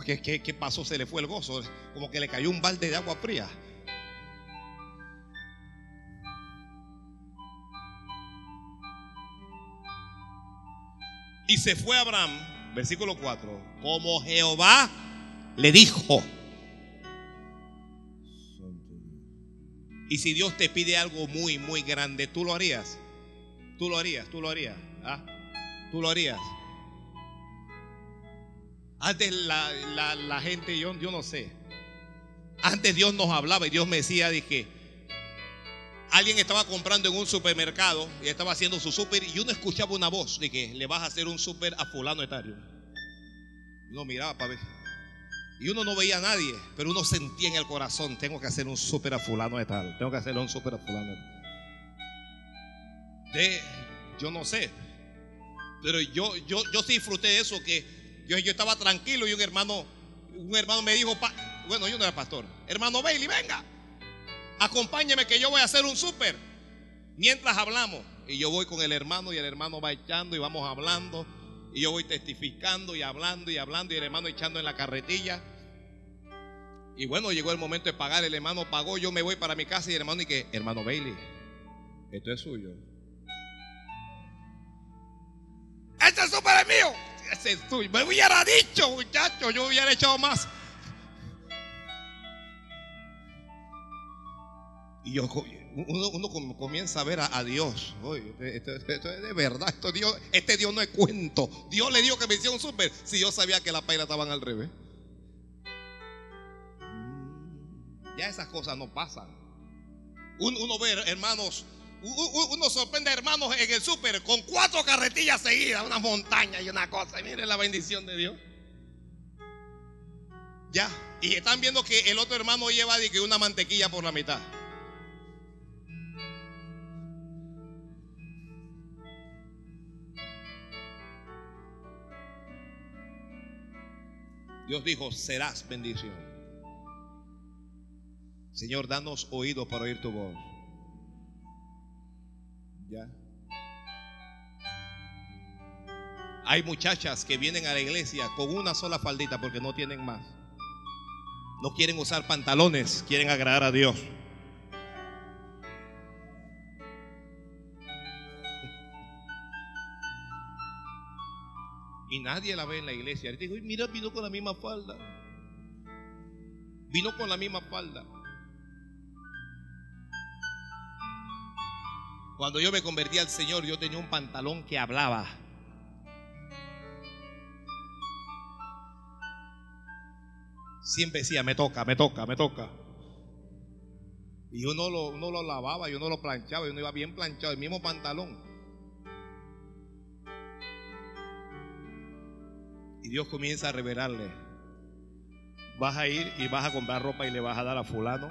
¿Qué, qué, qué pasó? Se le fue el gozo. Como que le cayó un balde de agua fría. Y se fue Abraham, versículo 4, como Jehová le dijo. Y si Dios te pide algo muy, muy grande, tú lo harías. Tú lo harías, tú lo harías. ¿ah? Tú lo harías. Antes la, gente, yo, yo no sé. Antes Dios nos hablaba y Dios me decía, dije, alguien estaba comprando en un supermercado y estaba haciendo su súper y uno escuchaba una voz de que le vas a hacer un súper a fulano etario. Uno miraba para ver. Y uno no veía a nadie, pero uno sentía en el corazón, tengo que hacer un súper a fulano de tal, tengo que hacer un súper a fulano de yo no sé, pero yo, yo, yo sí disfruté de eso, que yo, yo estaba tranquilo y un hermano, un hermano me dijo, bueno, yo no era pastor, hermano Bailey, venga, acompáñeme que yo voy a hacer un súper. Mientras hablamos. Y yo voy con el hermano y el hermano va echando y vamos hablando. Y yo voy testificando y hablando y hablando y el hermano echando en la carretilla. Y bueno, llegó el momento de pagar. El hermano pagó. Yo me voy para mi casa y el hermano que, hermano Bailey, esto es suyo. Este súper es mío. Ese es tuyo. Me hubiera dicho, muchacho, yo hubiera echado más. Y yo, uno, comienza a ver a, Dios. esto, es de verdad. Esto Dios, este Dios no es cuento. Dios le dijo que me hiciera un súper. Si yo sabía que la paila estaban al revés. Ya esas cosas no pasan. Uno, ve, hermanos, uno sorprende a hermanos en el súper con cuatro carretillas seguidas, una montaña y una cosa. Y miren la bendición de Dios. Ya. Y están viendo que el otro hermano lleva una mantequilla por la mitad. Dios dijo, serás bendición. Señor, danos oído para oír tu voz. Ya. Hay muchachas que vienen a la iglesia con una sola faldita porque no tienen más. No quieren usar pantalones, quieren agradar a Dios. Y nadie la ve en la iglesia. Y digo, mira, vino con la misma falda. Vino con la misma falda. Cuando yo me convertí al Señor, yo tenía un pantalón que hablaba. Siempre decía, me toca, me toca, me toca. Y uno lo, uno lo lavaba y uno lo planchaba y uno iba bien planchado, el mismo pantalón. Dios comienza a revelarle, vas a ir y vas a comprar ropa y le vas a dar a fulano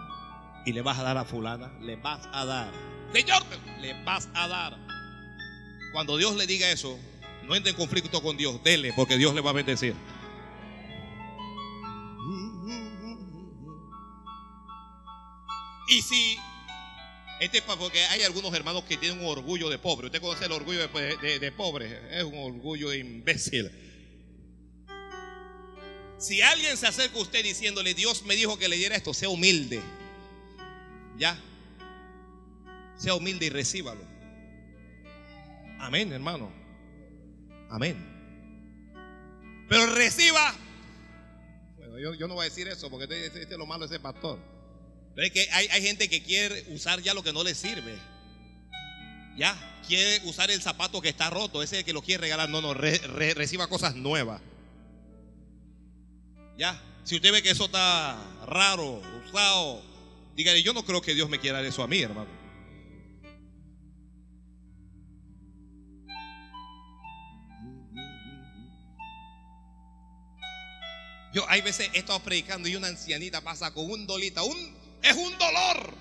y le vas a dar a fulana, le vas a dar. Señor, le vas a dar. Cuando Dios le diga eso, no entre en conflicto con Dios, dele, porque Dios le va a bendecir. Y si, este porque hay algunos hermanos que tienen un orgullo de pobre. Usted conoce el orgullo de, pobre, es un orgullo imbécil. Si alguien se acerca a usted diciéndole, Dios me dijo que le diera esto, sea humilde. Ya. Sea humilde y recíbalo. Amén, hermano. Amén. Pero reciba. Bueno, yo, no voy a decir eso porque este, este, este, es lo malo de ese pastor. Pero es que hay, gente que quiere usar ya lo que no le sirve. Ya, quiere usar el zapato que está roto, ese que lo quiere regalar. No, no, reciba cosas nuevas. Ya, si usted ve que eso está raro, usado, dígale, yo no creo que Dios me quiera eso a mí, hermano. Yo hay veces he estado predicando y una ancianita pasa con un dolita, un, es un dolor.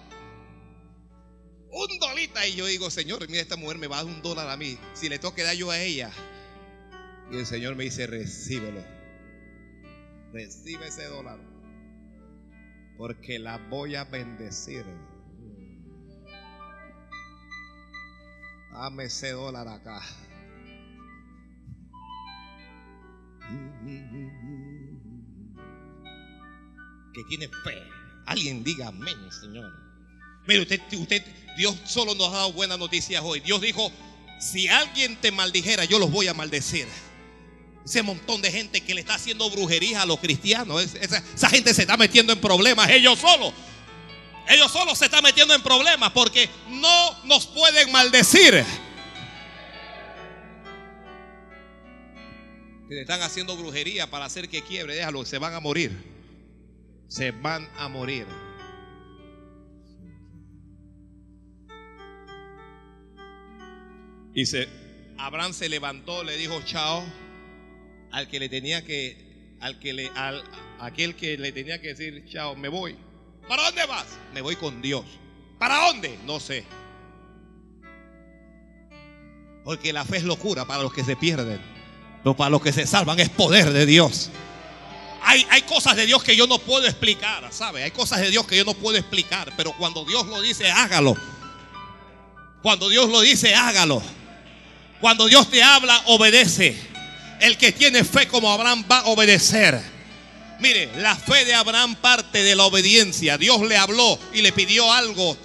Un dolita. Y yo digo, Señor, mira, esta mujer me va a dar un dólar a mí. Si le toque dar yo a ella. Y el Señor me dice, recíbelo. Recibe ese dólar. Porque la voy a bendecir. Dame ese dólar acá que tiene fe. Alguien diga amén, Señor. Mire, usted, usted, Dios solo nos ha dado buenas noticias hoy. Dios dijo, si alguien te maldijera, yo los voy a maldecir. Ese montón de gente que le está haciendo brujería a los cristianos, esa, gente se está metiendo en problemas, ellos solos. Ellos solos se están metiendo en problemas porque no nos pueden maldecir. Si le están haciendo brujería para hacer que quiebre, déjalo, se van a morir se van a morir. Dice, Abraham se levantó, le dijo chao al que le tenía que, al que le, al, aquel que le tenía que decir chao, me voy. ¿Para dónde vas? Me voy con Dios. ¿Para dónde? No sé. Porque la fe es locura para los que se pierden. Pero para los que se salvan es poder de Dios hay, cosas de Dios que yo no puedo explicar, ¿sabe? Hay cosas de Dios que yo no puedo explicar, pero cuando Dios lo dice, hágalo. Cuando Dios lo dice, hágalo. Cuando Dios te habla, obedece. El que tiene fe como Abraham va a obedecer. Mire, la fe de Abraham parte de la obediencia. Dios le habló y le pidió algo.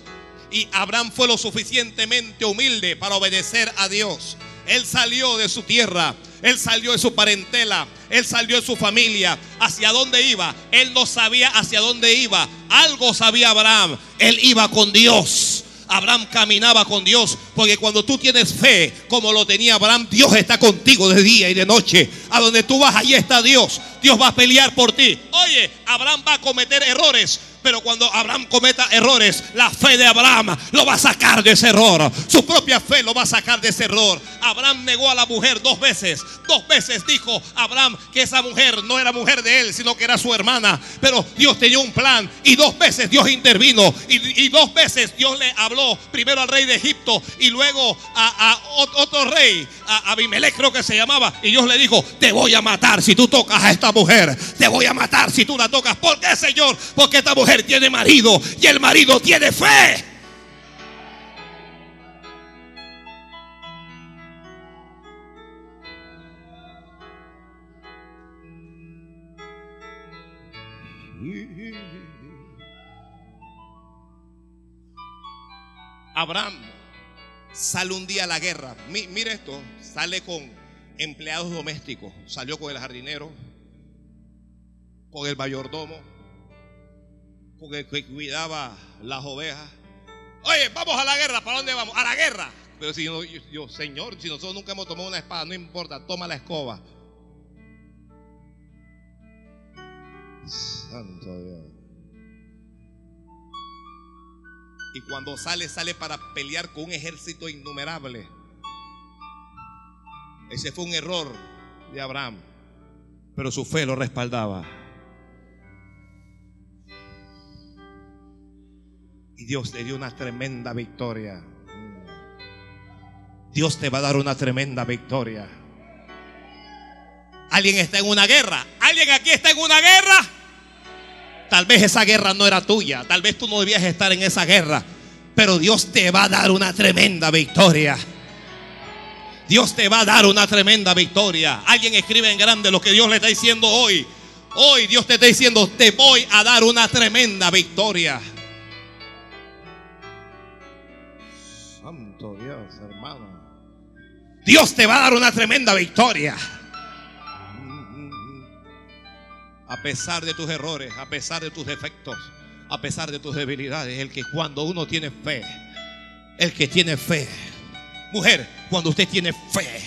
Y Abraham fue lo suficientemente humilde para obedecer a Dios. Él salió de su tierra, él salió de su parentela, él salió de su familia. ¿Hacia dónde iba? Él no sabía hacia dónde iba. Algo sabía Abraham. Él iba con Dios. Abraham caminaba con Dios, porque cuando tú tienes fe, como lo tenía Abraham, Dios está contigo de día y de noche. A donde tú vas, allí está Dios. Dios va a pelear por ti. Oye, Abraham va a cometer errores, pero cuando Abraham cometa errores, la fe de Abraham lo va a sacar de ese error. Su propia fe lo va a sacar de ese error. Abraham negó a la mujer dos veces. Dos veces dijo Abraham que esa mujer no era mujer de él, sino que era su hermana. Pero Dios tenía un plan y dos veces Dios intervino. Y, dos veces Dios le habló primero al rey de Egipto y luego a, otro rey, a Abimelech creo que se llamaba. Y Dios le dijo, te voy a matar si tú tocas a esta mujer. Te voy a matar si tú la tocas. ¿Por qué, Señor? Porque esta mujer tiene marido y el marido tiene fe. Abraham sale un día a la guerra. Mire esto, sale con empleados domésticos. Salió con el jardinero, con el mayordomo, con el que cuidaba las ovejas. Oye, vamos a la guerra, ¿para dónde vamos? A la guerra. Pero si yo, Señor, si nosotros nunca hemos tomado una espada, no importa, toma la escoba. Santo Dios. Y cuando sale, sale para pelear con un ejército innumerable. Ese fue un error de Abraham. pero su fe lo respaldaba. Y Dios le dio una tremenda victoria. Dios te va a dar una tremenda victoria. Alguien está en una guerra. Alguien aquí está en una guerra. Tal vez esa guerra no era tuya. Tal vez tú no debías estar en esa guerra. Pero Dios te va a dar una tremenda victoria. Dios te va a dar una tremenda victoria. Alguien escribe en grande lo que Dios le está diciendo hoy. Hoy Dios te está diciendo, te voy a dar una tremenda victoria. Dios te va a dar una tremenda victoria. A pesar de tus errores, a pesar de tus defectos, a pesar de tus debilidades, el que cuando uno tiene fe, el que tiene fe, mujer, cuando usted tiene fe,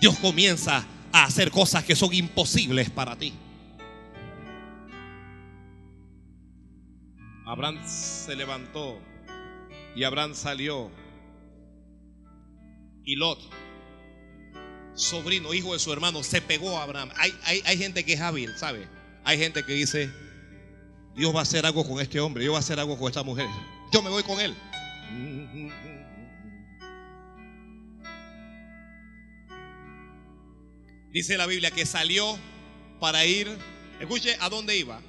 Dios comienza a hacer cosas que son imposibles para ti. Abraham se levantó y Abraham salió. Y Lot, sobrino, hijo de su hermano, se pegó a Abraham. Hay, hay, hay gente que es hábil, ¿sabe? Hay gente que dice, Dios va a hacer algo con este hombre, Dios va a hacer algo con esta mujer. Yo me voy con él. Dice la Biblia que salió para ir, escuche, ¿a dónde iba?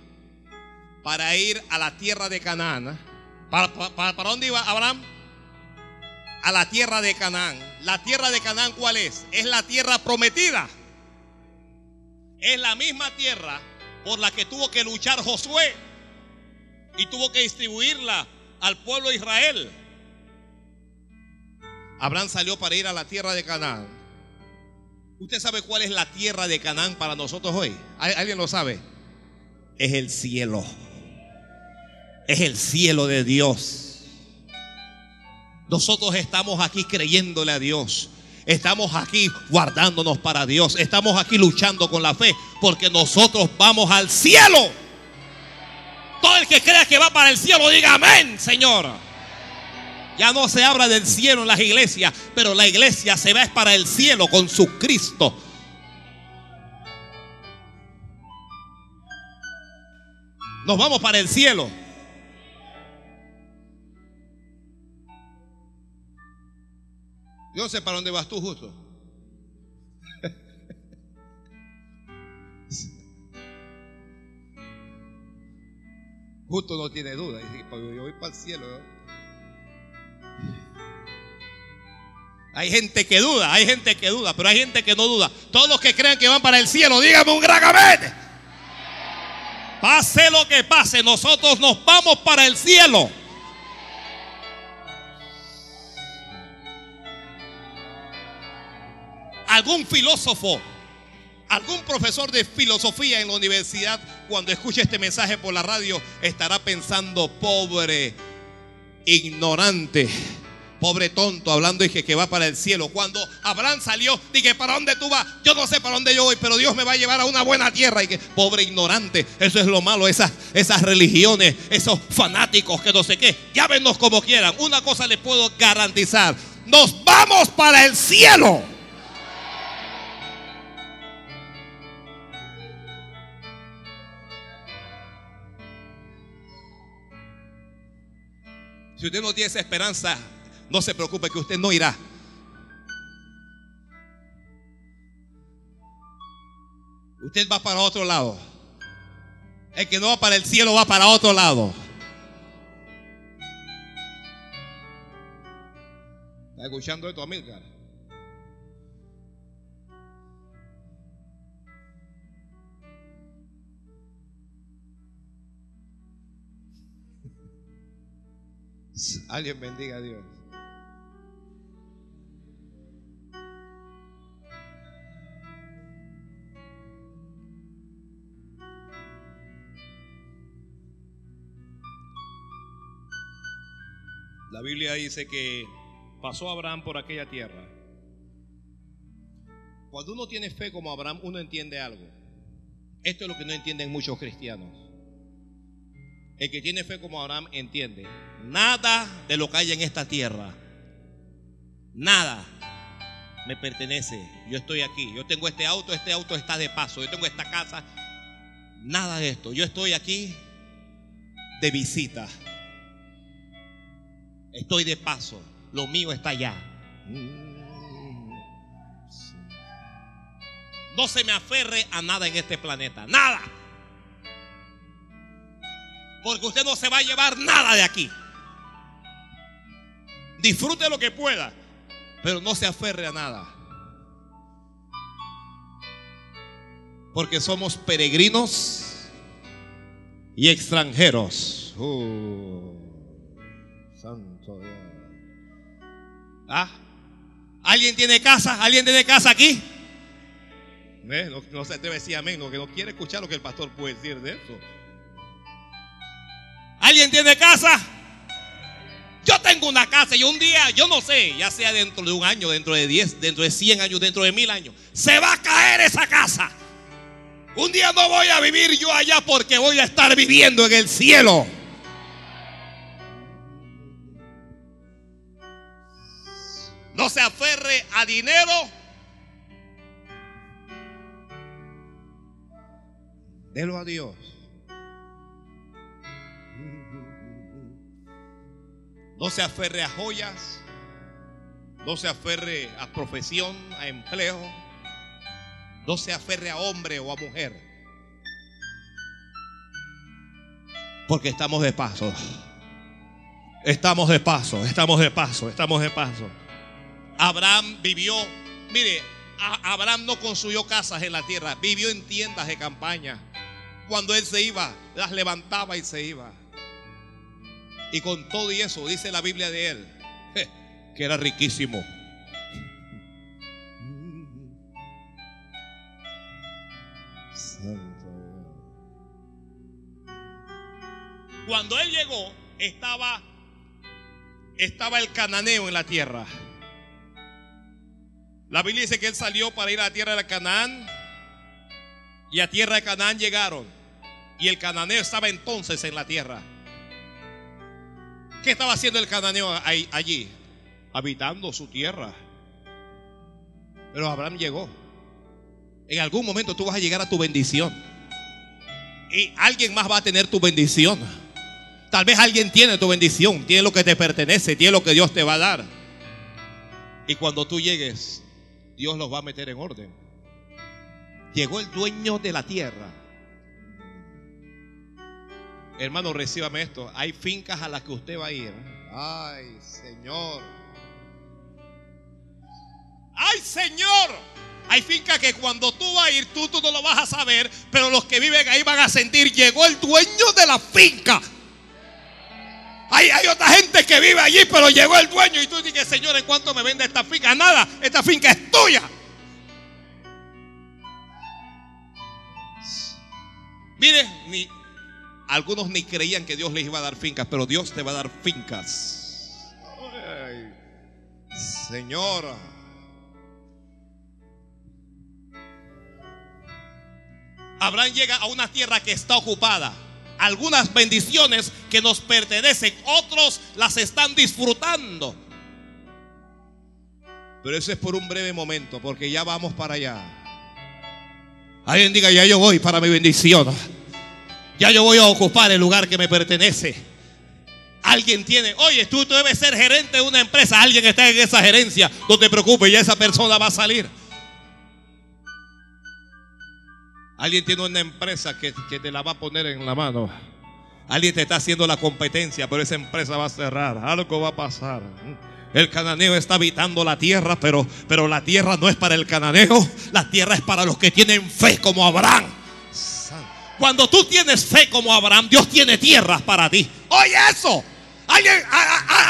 Para ir a la tierra de Canaán. ¿Para, para, para dónde iba Abraham? A la tierra de Canaán. ¿La tierra de Canaán cuál es? Es la tierra prometida. Es la misma tierra por la que tuvo que luchar Josué y tuvo que distribuirla al pueblo de Israel. Abraham salió para ir a la tierra de Canaán. ¿Usted sabe cuál es la tierra de Canaán para nosotros hoy? ¿Alguien lo sabe? Es el cielo. Es el cielo de Dios. Nosotros estamos aquí creyéndole a Dios. Estamos aquí guardándonos para Dios. Estamos aquí luchando con la fe porque nosotros vamos al cielo. Todo el que crea que va para el cielo, diga amén, Señor. Ya no se habla del cielo en las iglesias, pero la iglesia se va para el cielo con su Cristo. Nos vamos para el cielo. No sé para dónde vas tú justo. Justo no tiene duda. Yo voy para el cielo. Hay gente que duda, hay gente que duda, pero hay gente que no duda. Todos los que crean que van para el cielo, dígame un gran amén. Pase lo que pase, nosotros nos vamos para el cielo. Algún filósofo Algún profesor de filosofía en la universidad, cuando escuche este mensaje por la radio, estará pensando, pobre, ignorante, pobre tonto, hablando y que, va para el cielo. Cuando Abraham salió, dije, ¿para dónde tú vas? Yo no sé para dónde yo voy, pero Dios me va a llevar a una buena tierra. Y que, pobre ignorante, eso es lo malo, esas, esas religiones, esos fanáticos que no sé qué, llámenos como quieran. Una cosa les puedo garantizar, nos vamos para el cielo. Si usted no tiene esa esperanza, no se preocupe que usted no irá. Usted va para otro lado. El que no va para el cielo va para otro lado. ¿Está escuchando esto, Amilcar? Alguien bendiga a Dios. La Biblia dice que pasó Abraham por aquella tierra. Cuando uno tiene fe como Abraham, uno entiende algo. Esto es lo que no entienden muchos cristianos. El que tiene fe como Abraham entiende. Nada de lo que hay en esta tierra. Nada. me pertenece. Yo estoy aquí. Yo tengo este auto, este auto está de paso. Yo tengo esta casa. Nada de esto. Yo estoy aquí de visita. Estoy de paso. Lo mío está allá. No se me aferre a nada en este planeta. Nada. Porque usted no se va a llevar nada de aquí. Disfrute lo que pueda, pero no se aferre a nada. Porque somos peregrinos y extranjeros. Uh, santo Dios. ¿Ah? ¿Alguien tiene casa? ¿Alguien tiene casa aquí? No, se atreve a decir amén, que no quiere escuchar lo que el pastor puede decir de eso. ¿Alguien tiene casa? Yo tengo una casa y un día, yo no sé, ya sea dentro de un año, dentro de 10, dentro de 100 años, dentro de mil años, se va a caer esa casa. Un día no voy a vivir yo allá porque voy a estar viviendo en el cielo. No se aferre a dinero. Delo a Dios. No se aferre a joyas. No se aferre a profesión, a empleo. No se aferre a hombre o a mujer. Porque estamos de paso. Estamos de paso, estamos de paso, estamos de paso. Abraham vivió, mire, Abraham no construyó casas en la tierra, vivió en tiendas de campaña. Cuando él se iba, las levantaba y se iba. Y con todo y eso, dice la Biblia de él, que era riquísimo. Cuando él llegó, estaba, estaba el cananeo en la tierra. La Biblia dice que él salió para ir a la tierra de Canaán. Y a tierra de Canaán llegaron. Y el cananeo estaba entonces en la tierra. ¿Qué estaba haciendo el cananeo allí? Habitando su tierra. Pero Abraham llegó. En algún momento tú vas a llegar a tu bendición. Y alguien más va a tener tu bendición. Tal vez alguien tiene tu bendición, tiene lo que te pertenece, tiene lo que Dios te va a dar. Y cuando tú llegues, Dios los va a meter en orden. Llegó el dueño de la tierra Hermano, recíbame esto. Hay fincas a las que usted va a ir. Ay, Señor. Ay, Señor. Hay fincas que cuando tú vas a ir, tú, tú no lo vas a saber, pero los que viven ahí van a sentir, llegó el dueño de la finca. Hay, hay, otra gente que vive allí, pero llegó el dueño y tú dices, Señor, ¿en cuánto me vende esta finca? Nada, esta finca es tuya. Mire, ni, algunos ni creían que Dios les iba a dar fincas, pero Dios te va a dar fincas. señora. Abraham llega a una tierra que está ocupada. Algunas bendiciones que nos pertenecen, otros las están disfrutando. Pero eso es por un breve momento, porque ya vamos para allá. Alguien diga, ya yo voy para mi bendición. Ya yo voy a ocupar el lugar que me pertenece. Alguien tiene, oye, tú, debes ser gerente de una empresa. Alguien está en esa gerencia. No te preocupes, ya esa persona va a salir. Alguien tiene una empresa que, que te la va a poner en la mano. Alguien te está haciendo la competencia, pero esa empresa va a cerrar. Algo va a pasar. El cananeo está habitando la tierra, pero, pero la tierra no es para el cananeo. La tierra es para los que tienen fe como Abraham. Cuando tú tienes fe como Abraham, Dios tiene tierras para ti. Oye eso. ¿Alguien,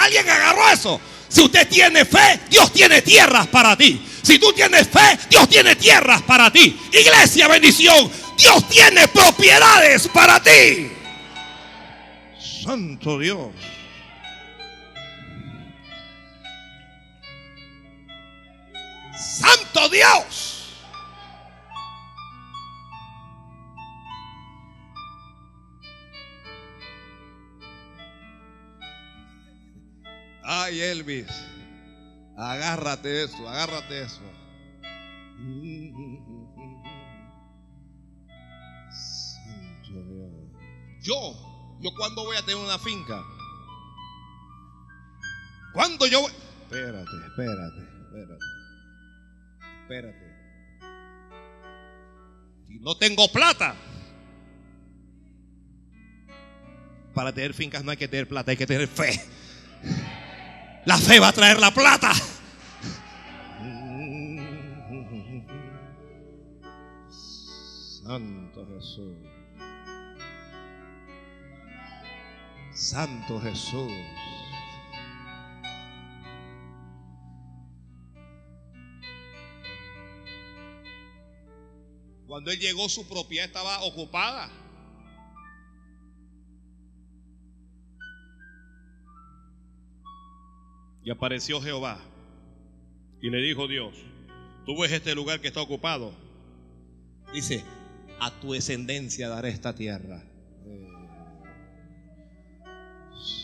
alguien agarró eso. Si usted tiene fe, Dios tiene tierras para ti. Si tú tienes fe, Dios tiene tierras para ti. Iglesia, bendición. Dios tiene propiedades para ti. Santo Dios. Santo Dios. Ay, Elvis. Agárrate eso, agárrate eso. Santo Dios. Yo, yo cuando voy a tener una finca. ¿Cuándo yo voy? Espérate, espérate, espérate. Espérate. Si no tengo plata. Para tener fincas no hay que tener plata, hay que tener fe. La fe va a traer la plata. Santo Jesús. Santo Jesús. Cuando él llegó, su propiedad estaba ocupada. Y apareció Jehová. Y le dijo Dios, tú ves este lugar que está ocupado. Dice, a tu descendencia daré esta tierra.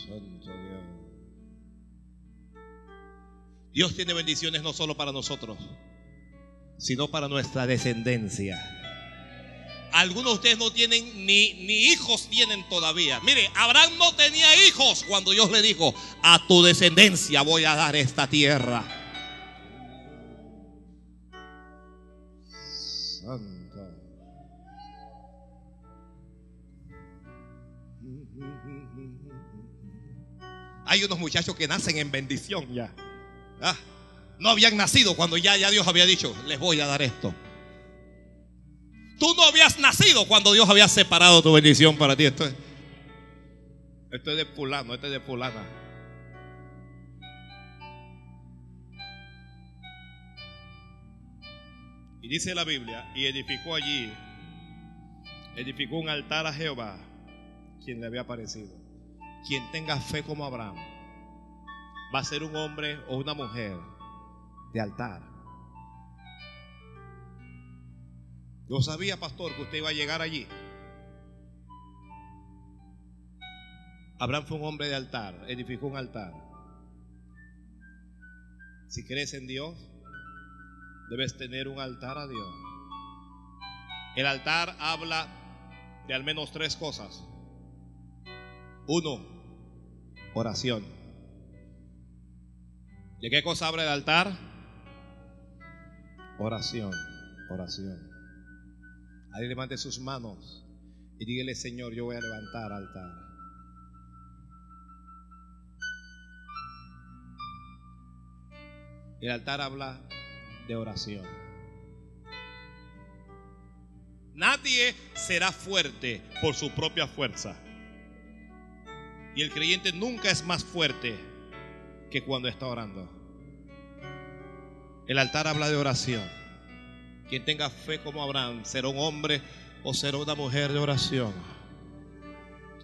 Santo Dios. Dios tiene bendiciones no solo para nosotros, sino para nuestra descendencia. Algunos de ustedes no tienen ni, ni hijos tienen todavía. Mire, Abraham no tenía hijos cuando Dios le dijo, a tu descendencia voy a dar esta tierra. Santo. Hay unos muchachos que nacen en bendición ya. Ah, no habían nacido cuando ya, ya Dios había dicho, les voy a dar esto. Tú no habías nacido cuando Dios había separado tu bendición para ti. Esto es, esto es de fulano, esto es de fulana. Y dice la Biblia, y edificó allí, edificó un altar a Jehová, quien le había aparecido. Quien tenga fe como Abraham, va a ser un hombre o una mujer de altar. Yo sabía, pastor, que usted iba a llegar allí. Abraham fue un hombre de altar, edificó un altar. Si crees en Dios, debes tener un altar a Dios. El altar habla de al menos tres cosas. Uno, oración. ¿De qué cosa habla el altar? Oración, oración. Ahí levante sus manos y dígale, Señor, yo voy a levantar altar. El altar habla de oración. Nadie será fuerte por su propia fuerza. Y el creyente nunca es más fuerte que cuando está orando. El altar habla de oración. Quien tenga fe como Abraham será un hombre o será una mujer de oración.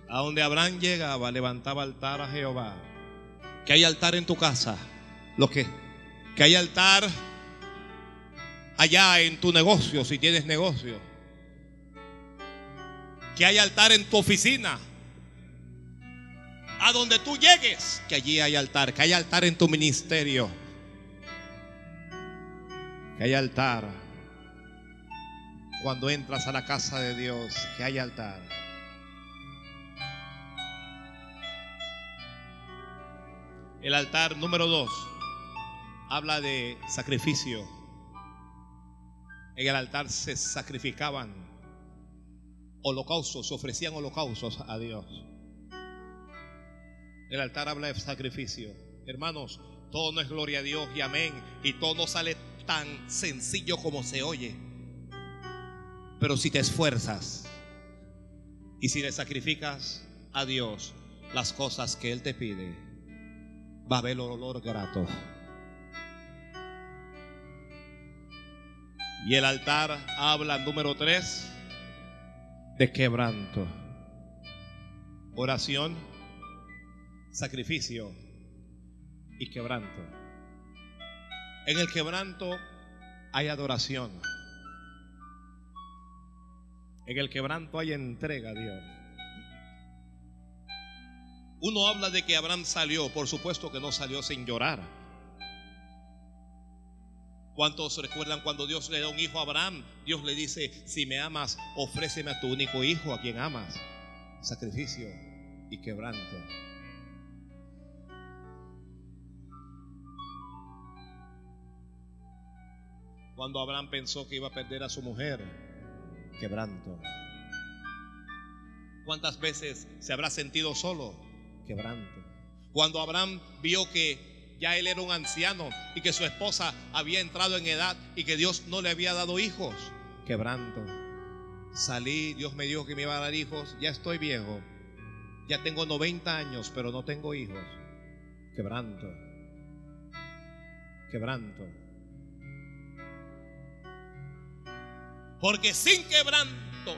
A donde Abraham llegaba, levantaba altar a Jehová. Que hay altar en tu casa. Lo que, que hay altar allá en tu negocio, si tienes negocio. Que hay altar en tu oficina. A donde tú llegues, que allí hay altar. Que hay altar en tu ministerio. Que hay altar cuando entras a la casa de Dios, que hay altar. El altar número dos habla de sacrificio. En el altar se sacrificaban holocaustos, se ofrecían holocaustos a Dios. El altar habla de sacrificio. Hermanos, todo no es gloria a Dios y amén. Y todo no sale tan sencillo como se oye. Pero si te esfuerzas y si le sacrificas a Dios las cosas que Él te pide, va a haber olor grato. Y el altar habla, número tres, de quebranto. Oración, sacrificio y quebranto. En el quebranto hay adoración. En el quebranto hay entrega Dios. Uno habla de que Abraham salió, por supuesto que no salió sin llorar. ¿Cuántos recuerdan cuando Dios le da un hijo a Abraham? Dios le dice, si me amas, ofréceme a tu único hijo, a quien amas. Sacrificio y quebranto. Cuando Abraham pensó que iba a perder a su mujer, quebranto. ¿Cuántas veces se habrá sentido solo? Quebranto. Cuando Abraham vio que ya él era un anciano y que su esposa había entrado en edad y que Dios no le había dado hijos, quebranto. Salí, Dios me dijo que me iba a dar hijos, ya estoy viejo, ya tengo 90 años, pero no tengo hijos. Quebranto. Quebranto. Porque sin quebranto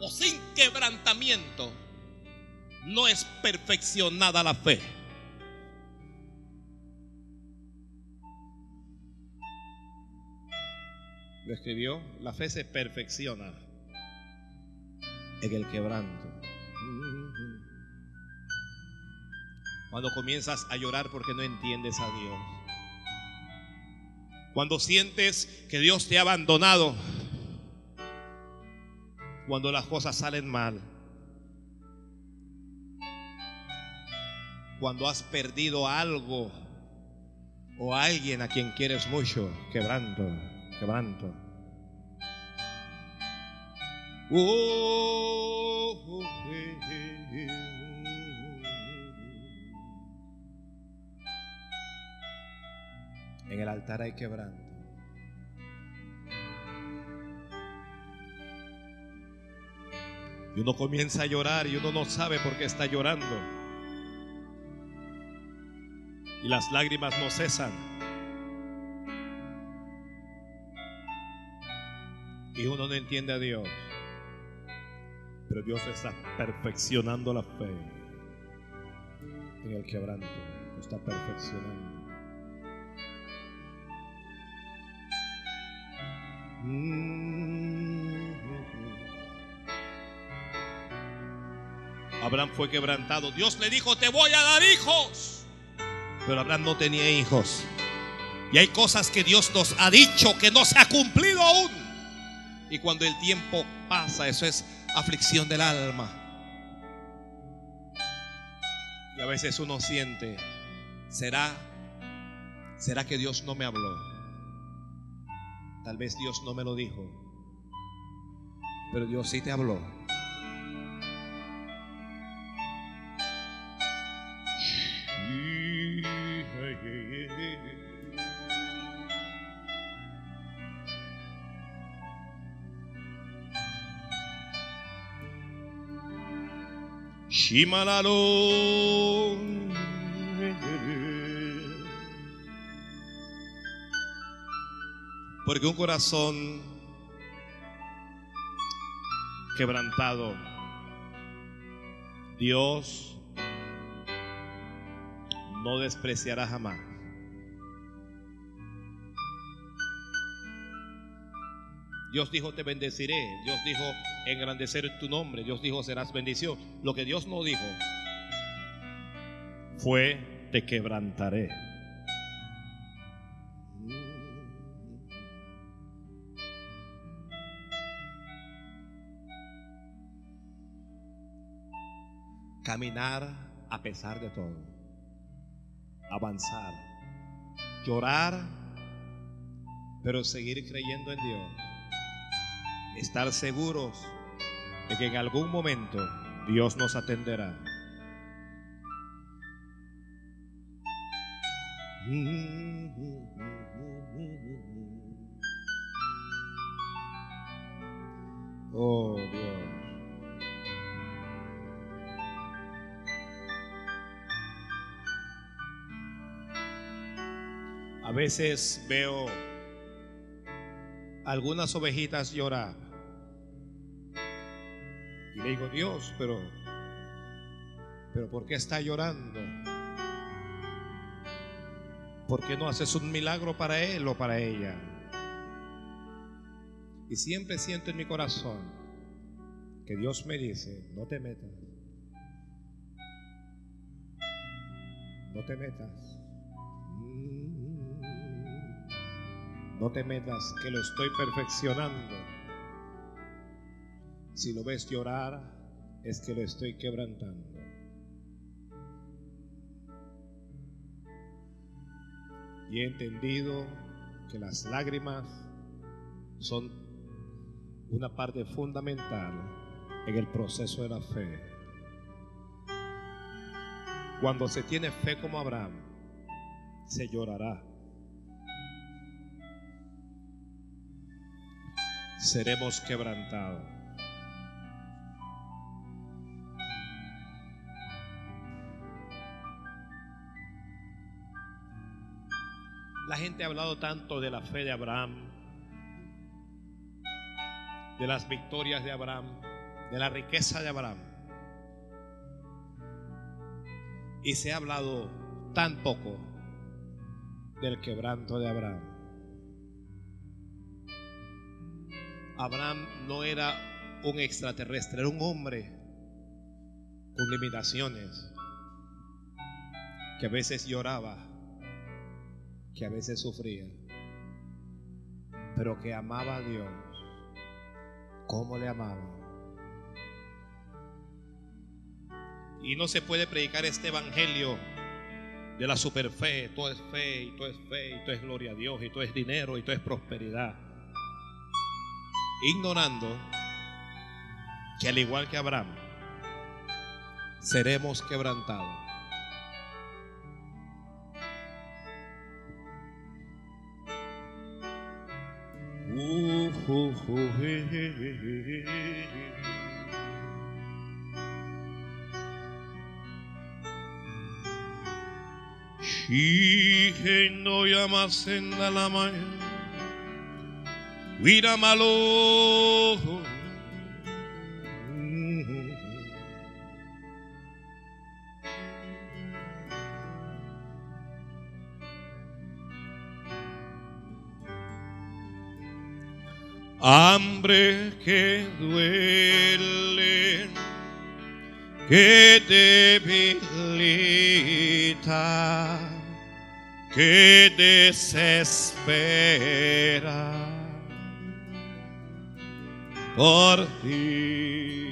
o sin quebrantamiento no es perfeccionada la fe. Lo escribió, la fe se perfecciona en el quebranto. Cuando comienzas a llorar porque no entiendes a Dios. Cuando sientes que Dios te ha abandonado cuando las cosas salen mal. Cuando has perdido algo o alguien a quien quieres mucho, quebranto, quebranto. En el altar hay quebranto. Uno comienza a llorar y uno no sabe por qué está llorando. Y las lágrimas no cesan. Y uno no entiende a Dios. Pero Dios está perfeccionando la fe en el quebranto. Está perfeccionando. Mm. Abraham fue quebrantado. Dios le dijo, te voy a dar hijos. Pero Abraham no tenía hijos. Y hay cosas que Dios nos ha dicho que no se ha cumplido aún. Y cuando el tiempo pasa, eso es aflicción del alma. Y a veces uno siente, ¿será será que Dios no me habló? Tal vez Dios no me lo dijo. Pero Dios sí te habló. Porque un corazón quebrantado, Dios no despreciará jamás. Dios dijo, te bendeciré. Dios dijo, engrandecer tu nombre. Dios dijo, serás bendición. Lo que Dios no dijo fue, te quebrantaré. Caminar a pesar de todo. Avanzar. Llorar, pero seguir creyendo en Dios estar seguros de que en algún momento Dios nos atenderá. Oh Dios. A veces veo algunas ovejitas llorar. Y le digo, Dios, pero, pero ¿por qué está llorando? ¿Por qué no haces un milagro para él o para ella? Y siempre siento en mi corazón que Dios me dice, no te metas. No te metas. No te metas que lo estoy perfeccionando. Si lo ves llorar, es que lo estoy quebrantando. Y he entendido que las lágrimas son una parte fundamental en el proceso de la fe. Cuando se tiene fe como Abraham, se llorará. Seremos quebrantados. La gente ha hablado tanto de la fe de Abraham, de las victorias de Abraham, de la riqueza de Abraham. Y se ha hablado tan poco del quebranto de Abraham. Abraham no era un extraterrestre, era un hombre con limitaciones, que a veces lloraba, que a veces sufría, pero que amaba a Dios. ¿Cómo le amaba? Y no se puede predicar este evangelio de la superfe. Todo es fe, y todo es fe, y todo es gloria a Dios, y todo es dinero, y todo es prosperidad. Ignorando que al igual que Abraham, seremos quebrantados. Shige no llamas en la mañana. Mira malo. Hambre que duele, que debilita, que desespera por ti.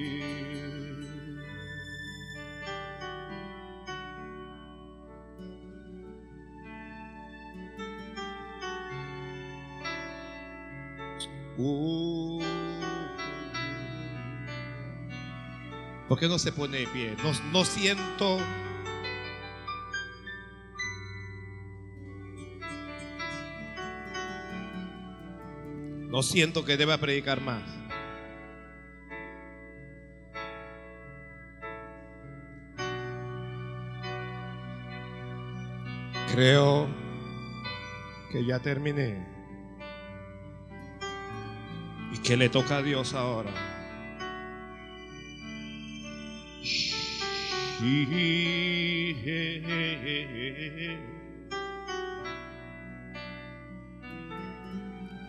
Uh. ¿Por qué no se pone pie? No siento. No siento que deba predicar más. Creo que ya terminé. ¿Y qué le toca a Dios ahora?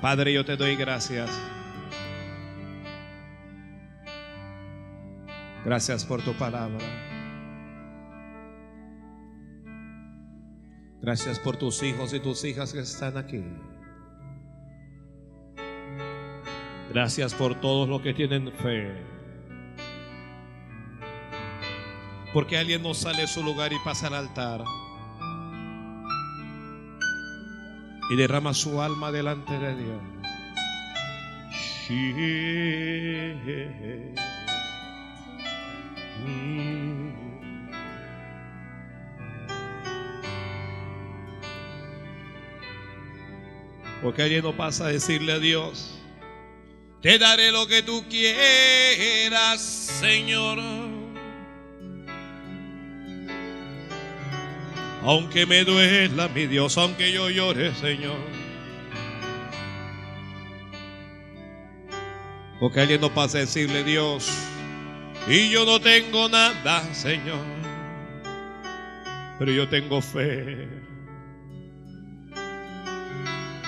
Padre, yo te doy gracias. Gracias por tu palabra. Gracias por tus hijos y tus hijas que están aquí. Gracias por todos los que tienen fe. Porque alguien no sale de su lugar y pasa al altar y derrama su alma delante de Dios. Porque alguien no pasa a decirle a Dios, te daré lo que tú quieras, Señor. Aunque me duela, mi Dios, aunque yo llore, Señor. Porque alguien no pasa a decirle, Dios, y yo no tengo nada, Señor. Pero yo tengo fe.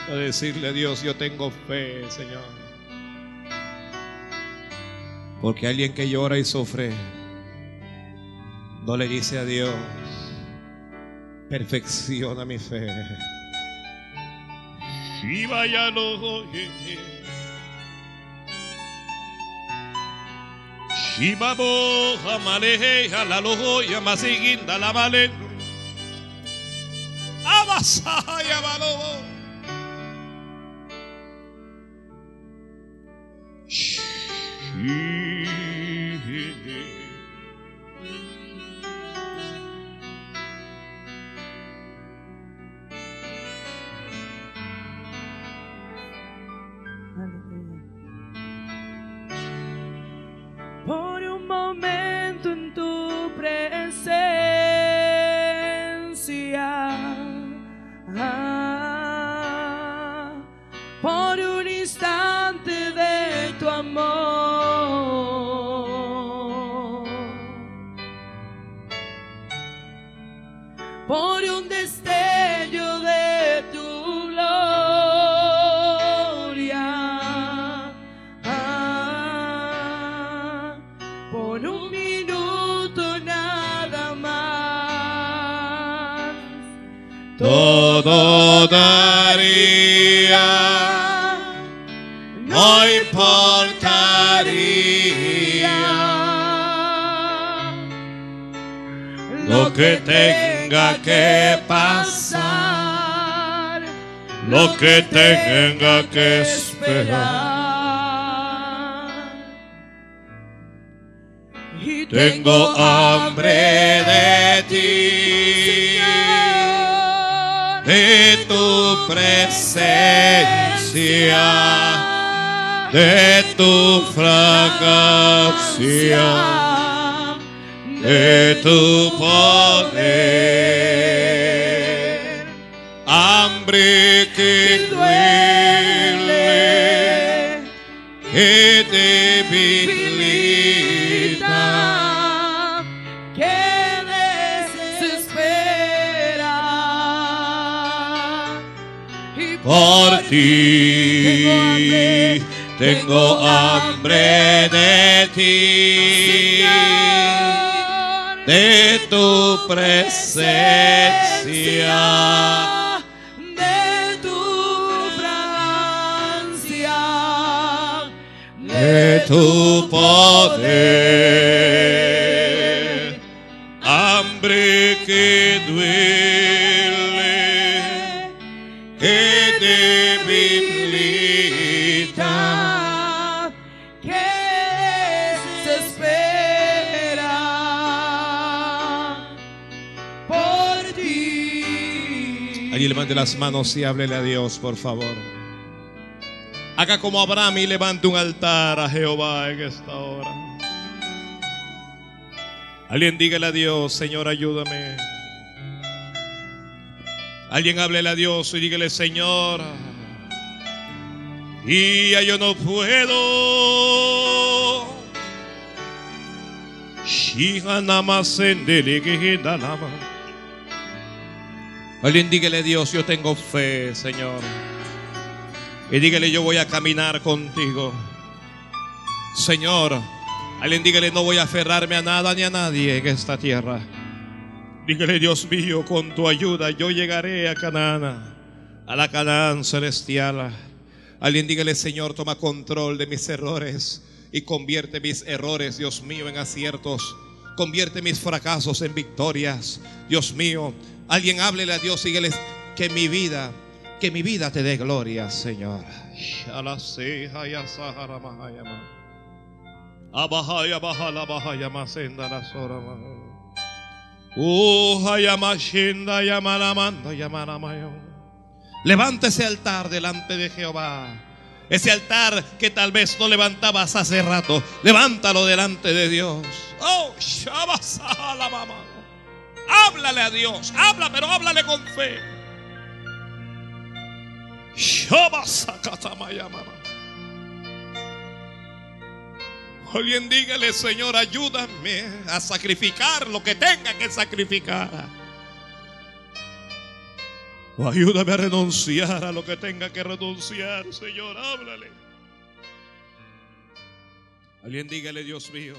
A decirle Dios, yo tengo fe, Señor. Porque alguien que llora y sufre, no le dice a Dios, perfecciona mi fe. Shiva ya lo Shiva bo hamale halalo ya masiginda la male Abasaya balo Por de tu presencia, de tu fragancia, de tu poder. Las manos y háblele a Dios, por favor. Haga como Abraham y levante un altar a Jehová en esta hora. Alguien dígale a Dios, Señor, ayúdame. Alguien háblele a Dios y dígale, Señor, y yo no puedo. Shihanamasendelegedalama. Alguien dígale Dios, yo tengo fe, Señor. Y dígale, yo voy a caminar contigo. Señor, alguien dígale, no voy a aferrarme a nada ni a nadie en esta tierra. Dígale, Dios mío, con tu ayuda yo llegaré a Canaán, a la Canaán celestial. Alguien dígale, Señor, toma control de mis errores y convierte mis errores, Dios mío, en aciertos. Convierte mis fracasos en victorias, Dios mío. Alguien háblele a Dios dígale que mi vida, que mi vida te dé gloria, Señor. La. Levanta ese altar delante de Jehová. Ese altar que tal vez no levantabas hace rato. Levántalo delante de Dios. Oh, Shabasala mamá. Háblale a Dios. Habla, pero háblale con fe. Alguien dígale, Señor, ayúdame a sacrificar lo que tenga que sacrificar. O ayúdame a renunciar a lo que tenga que renunciar, Señor, háblale. Alguien dígale, Dios mío,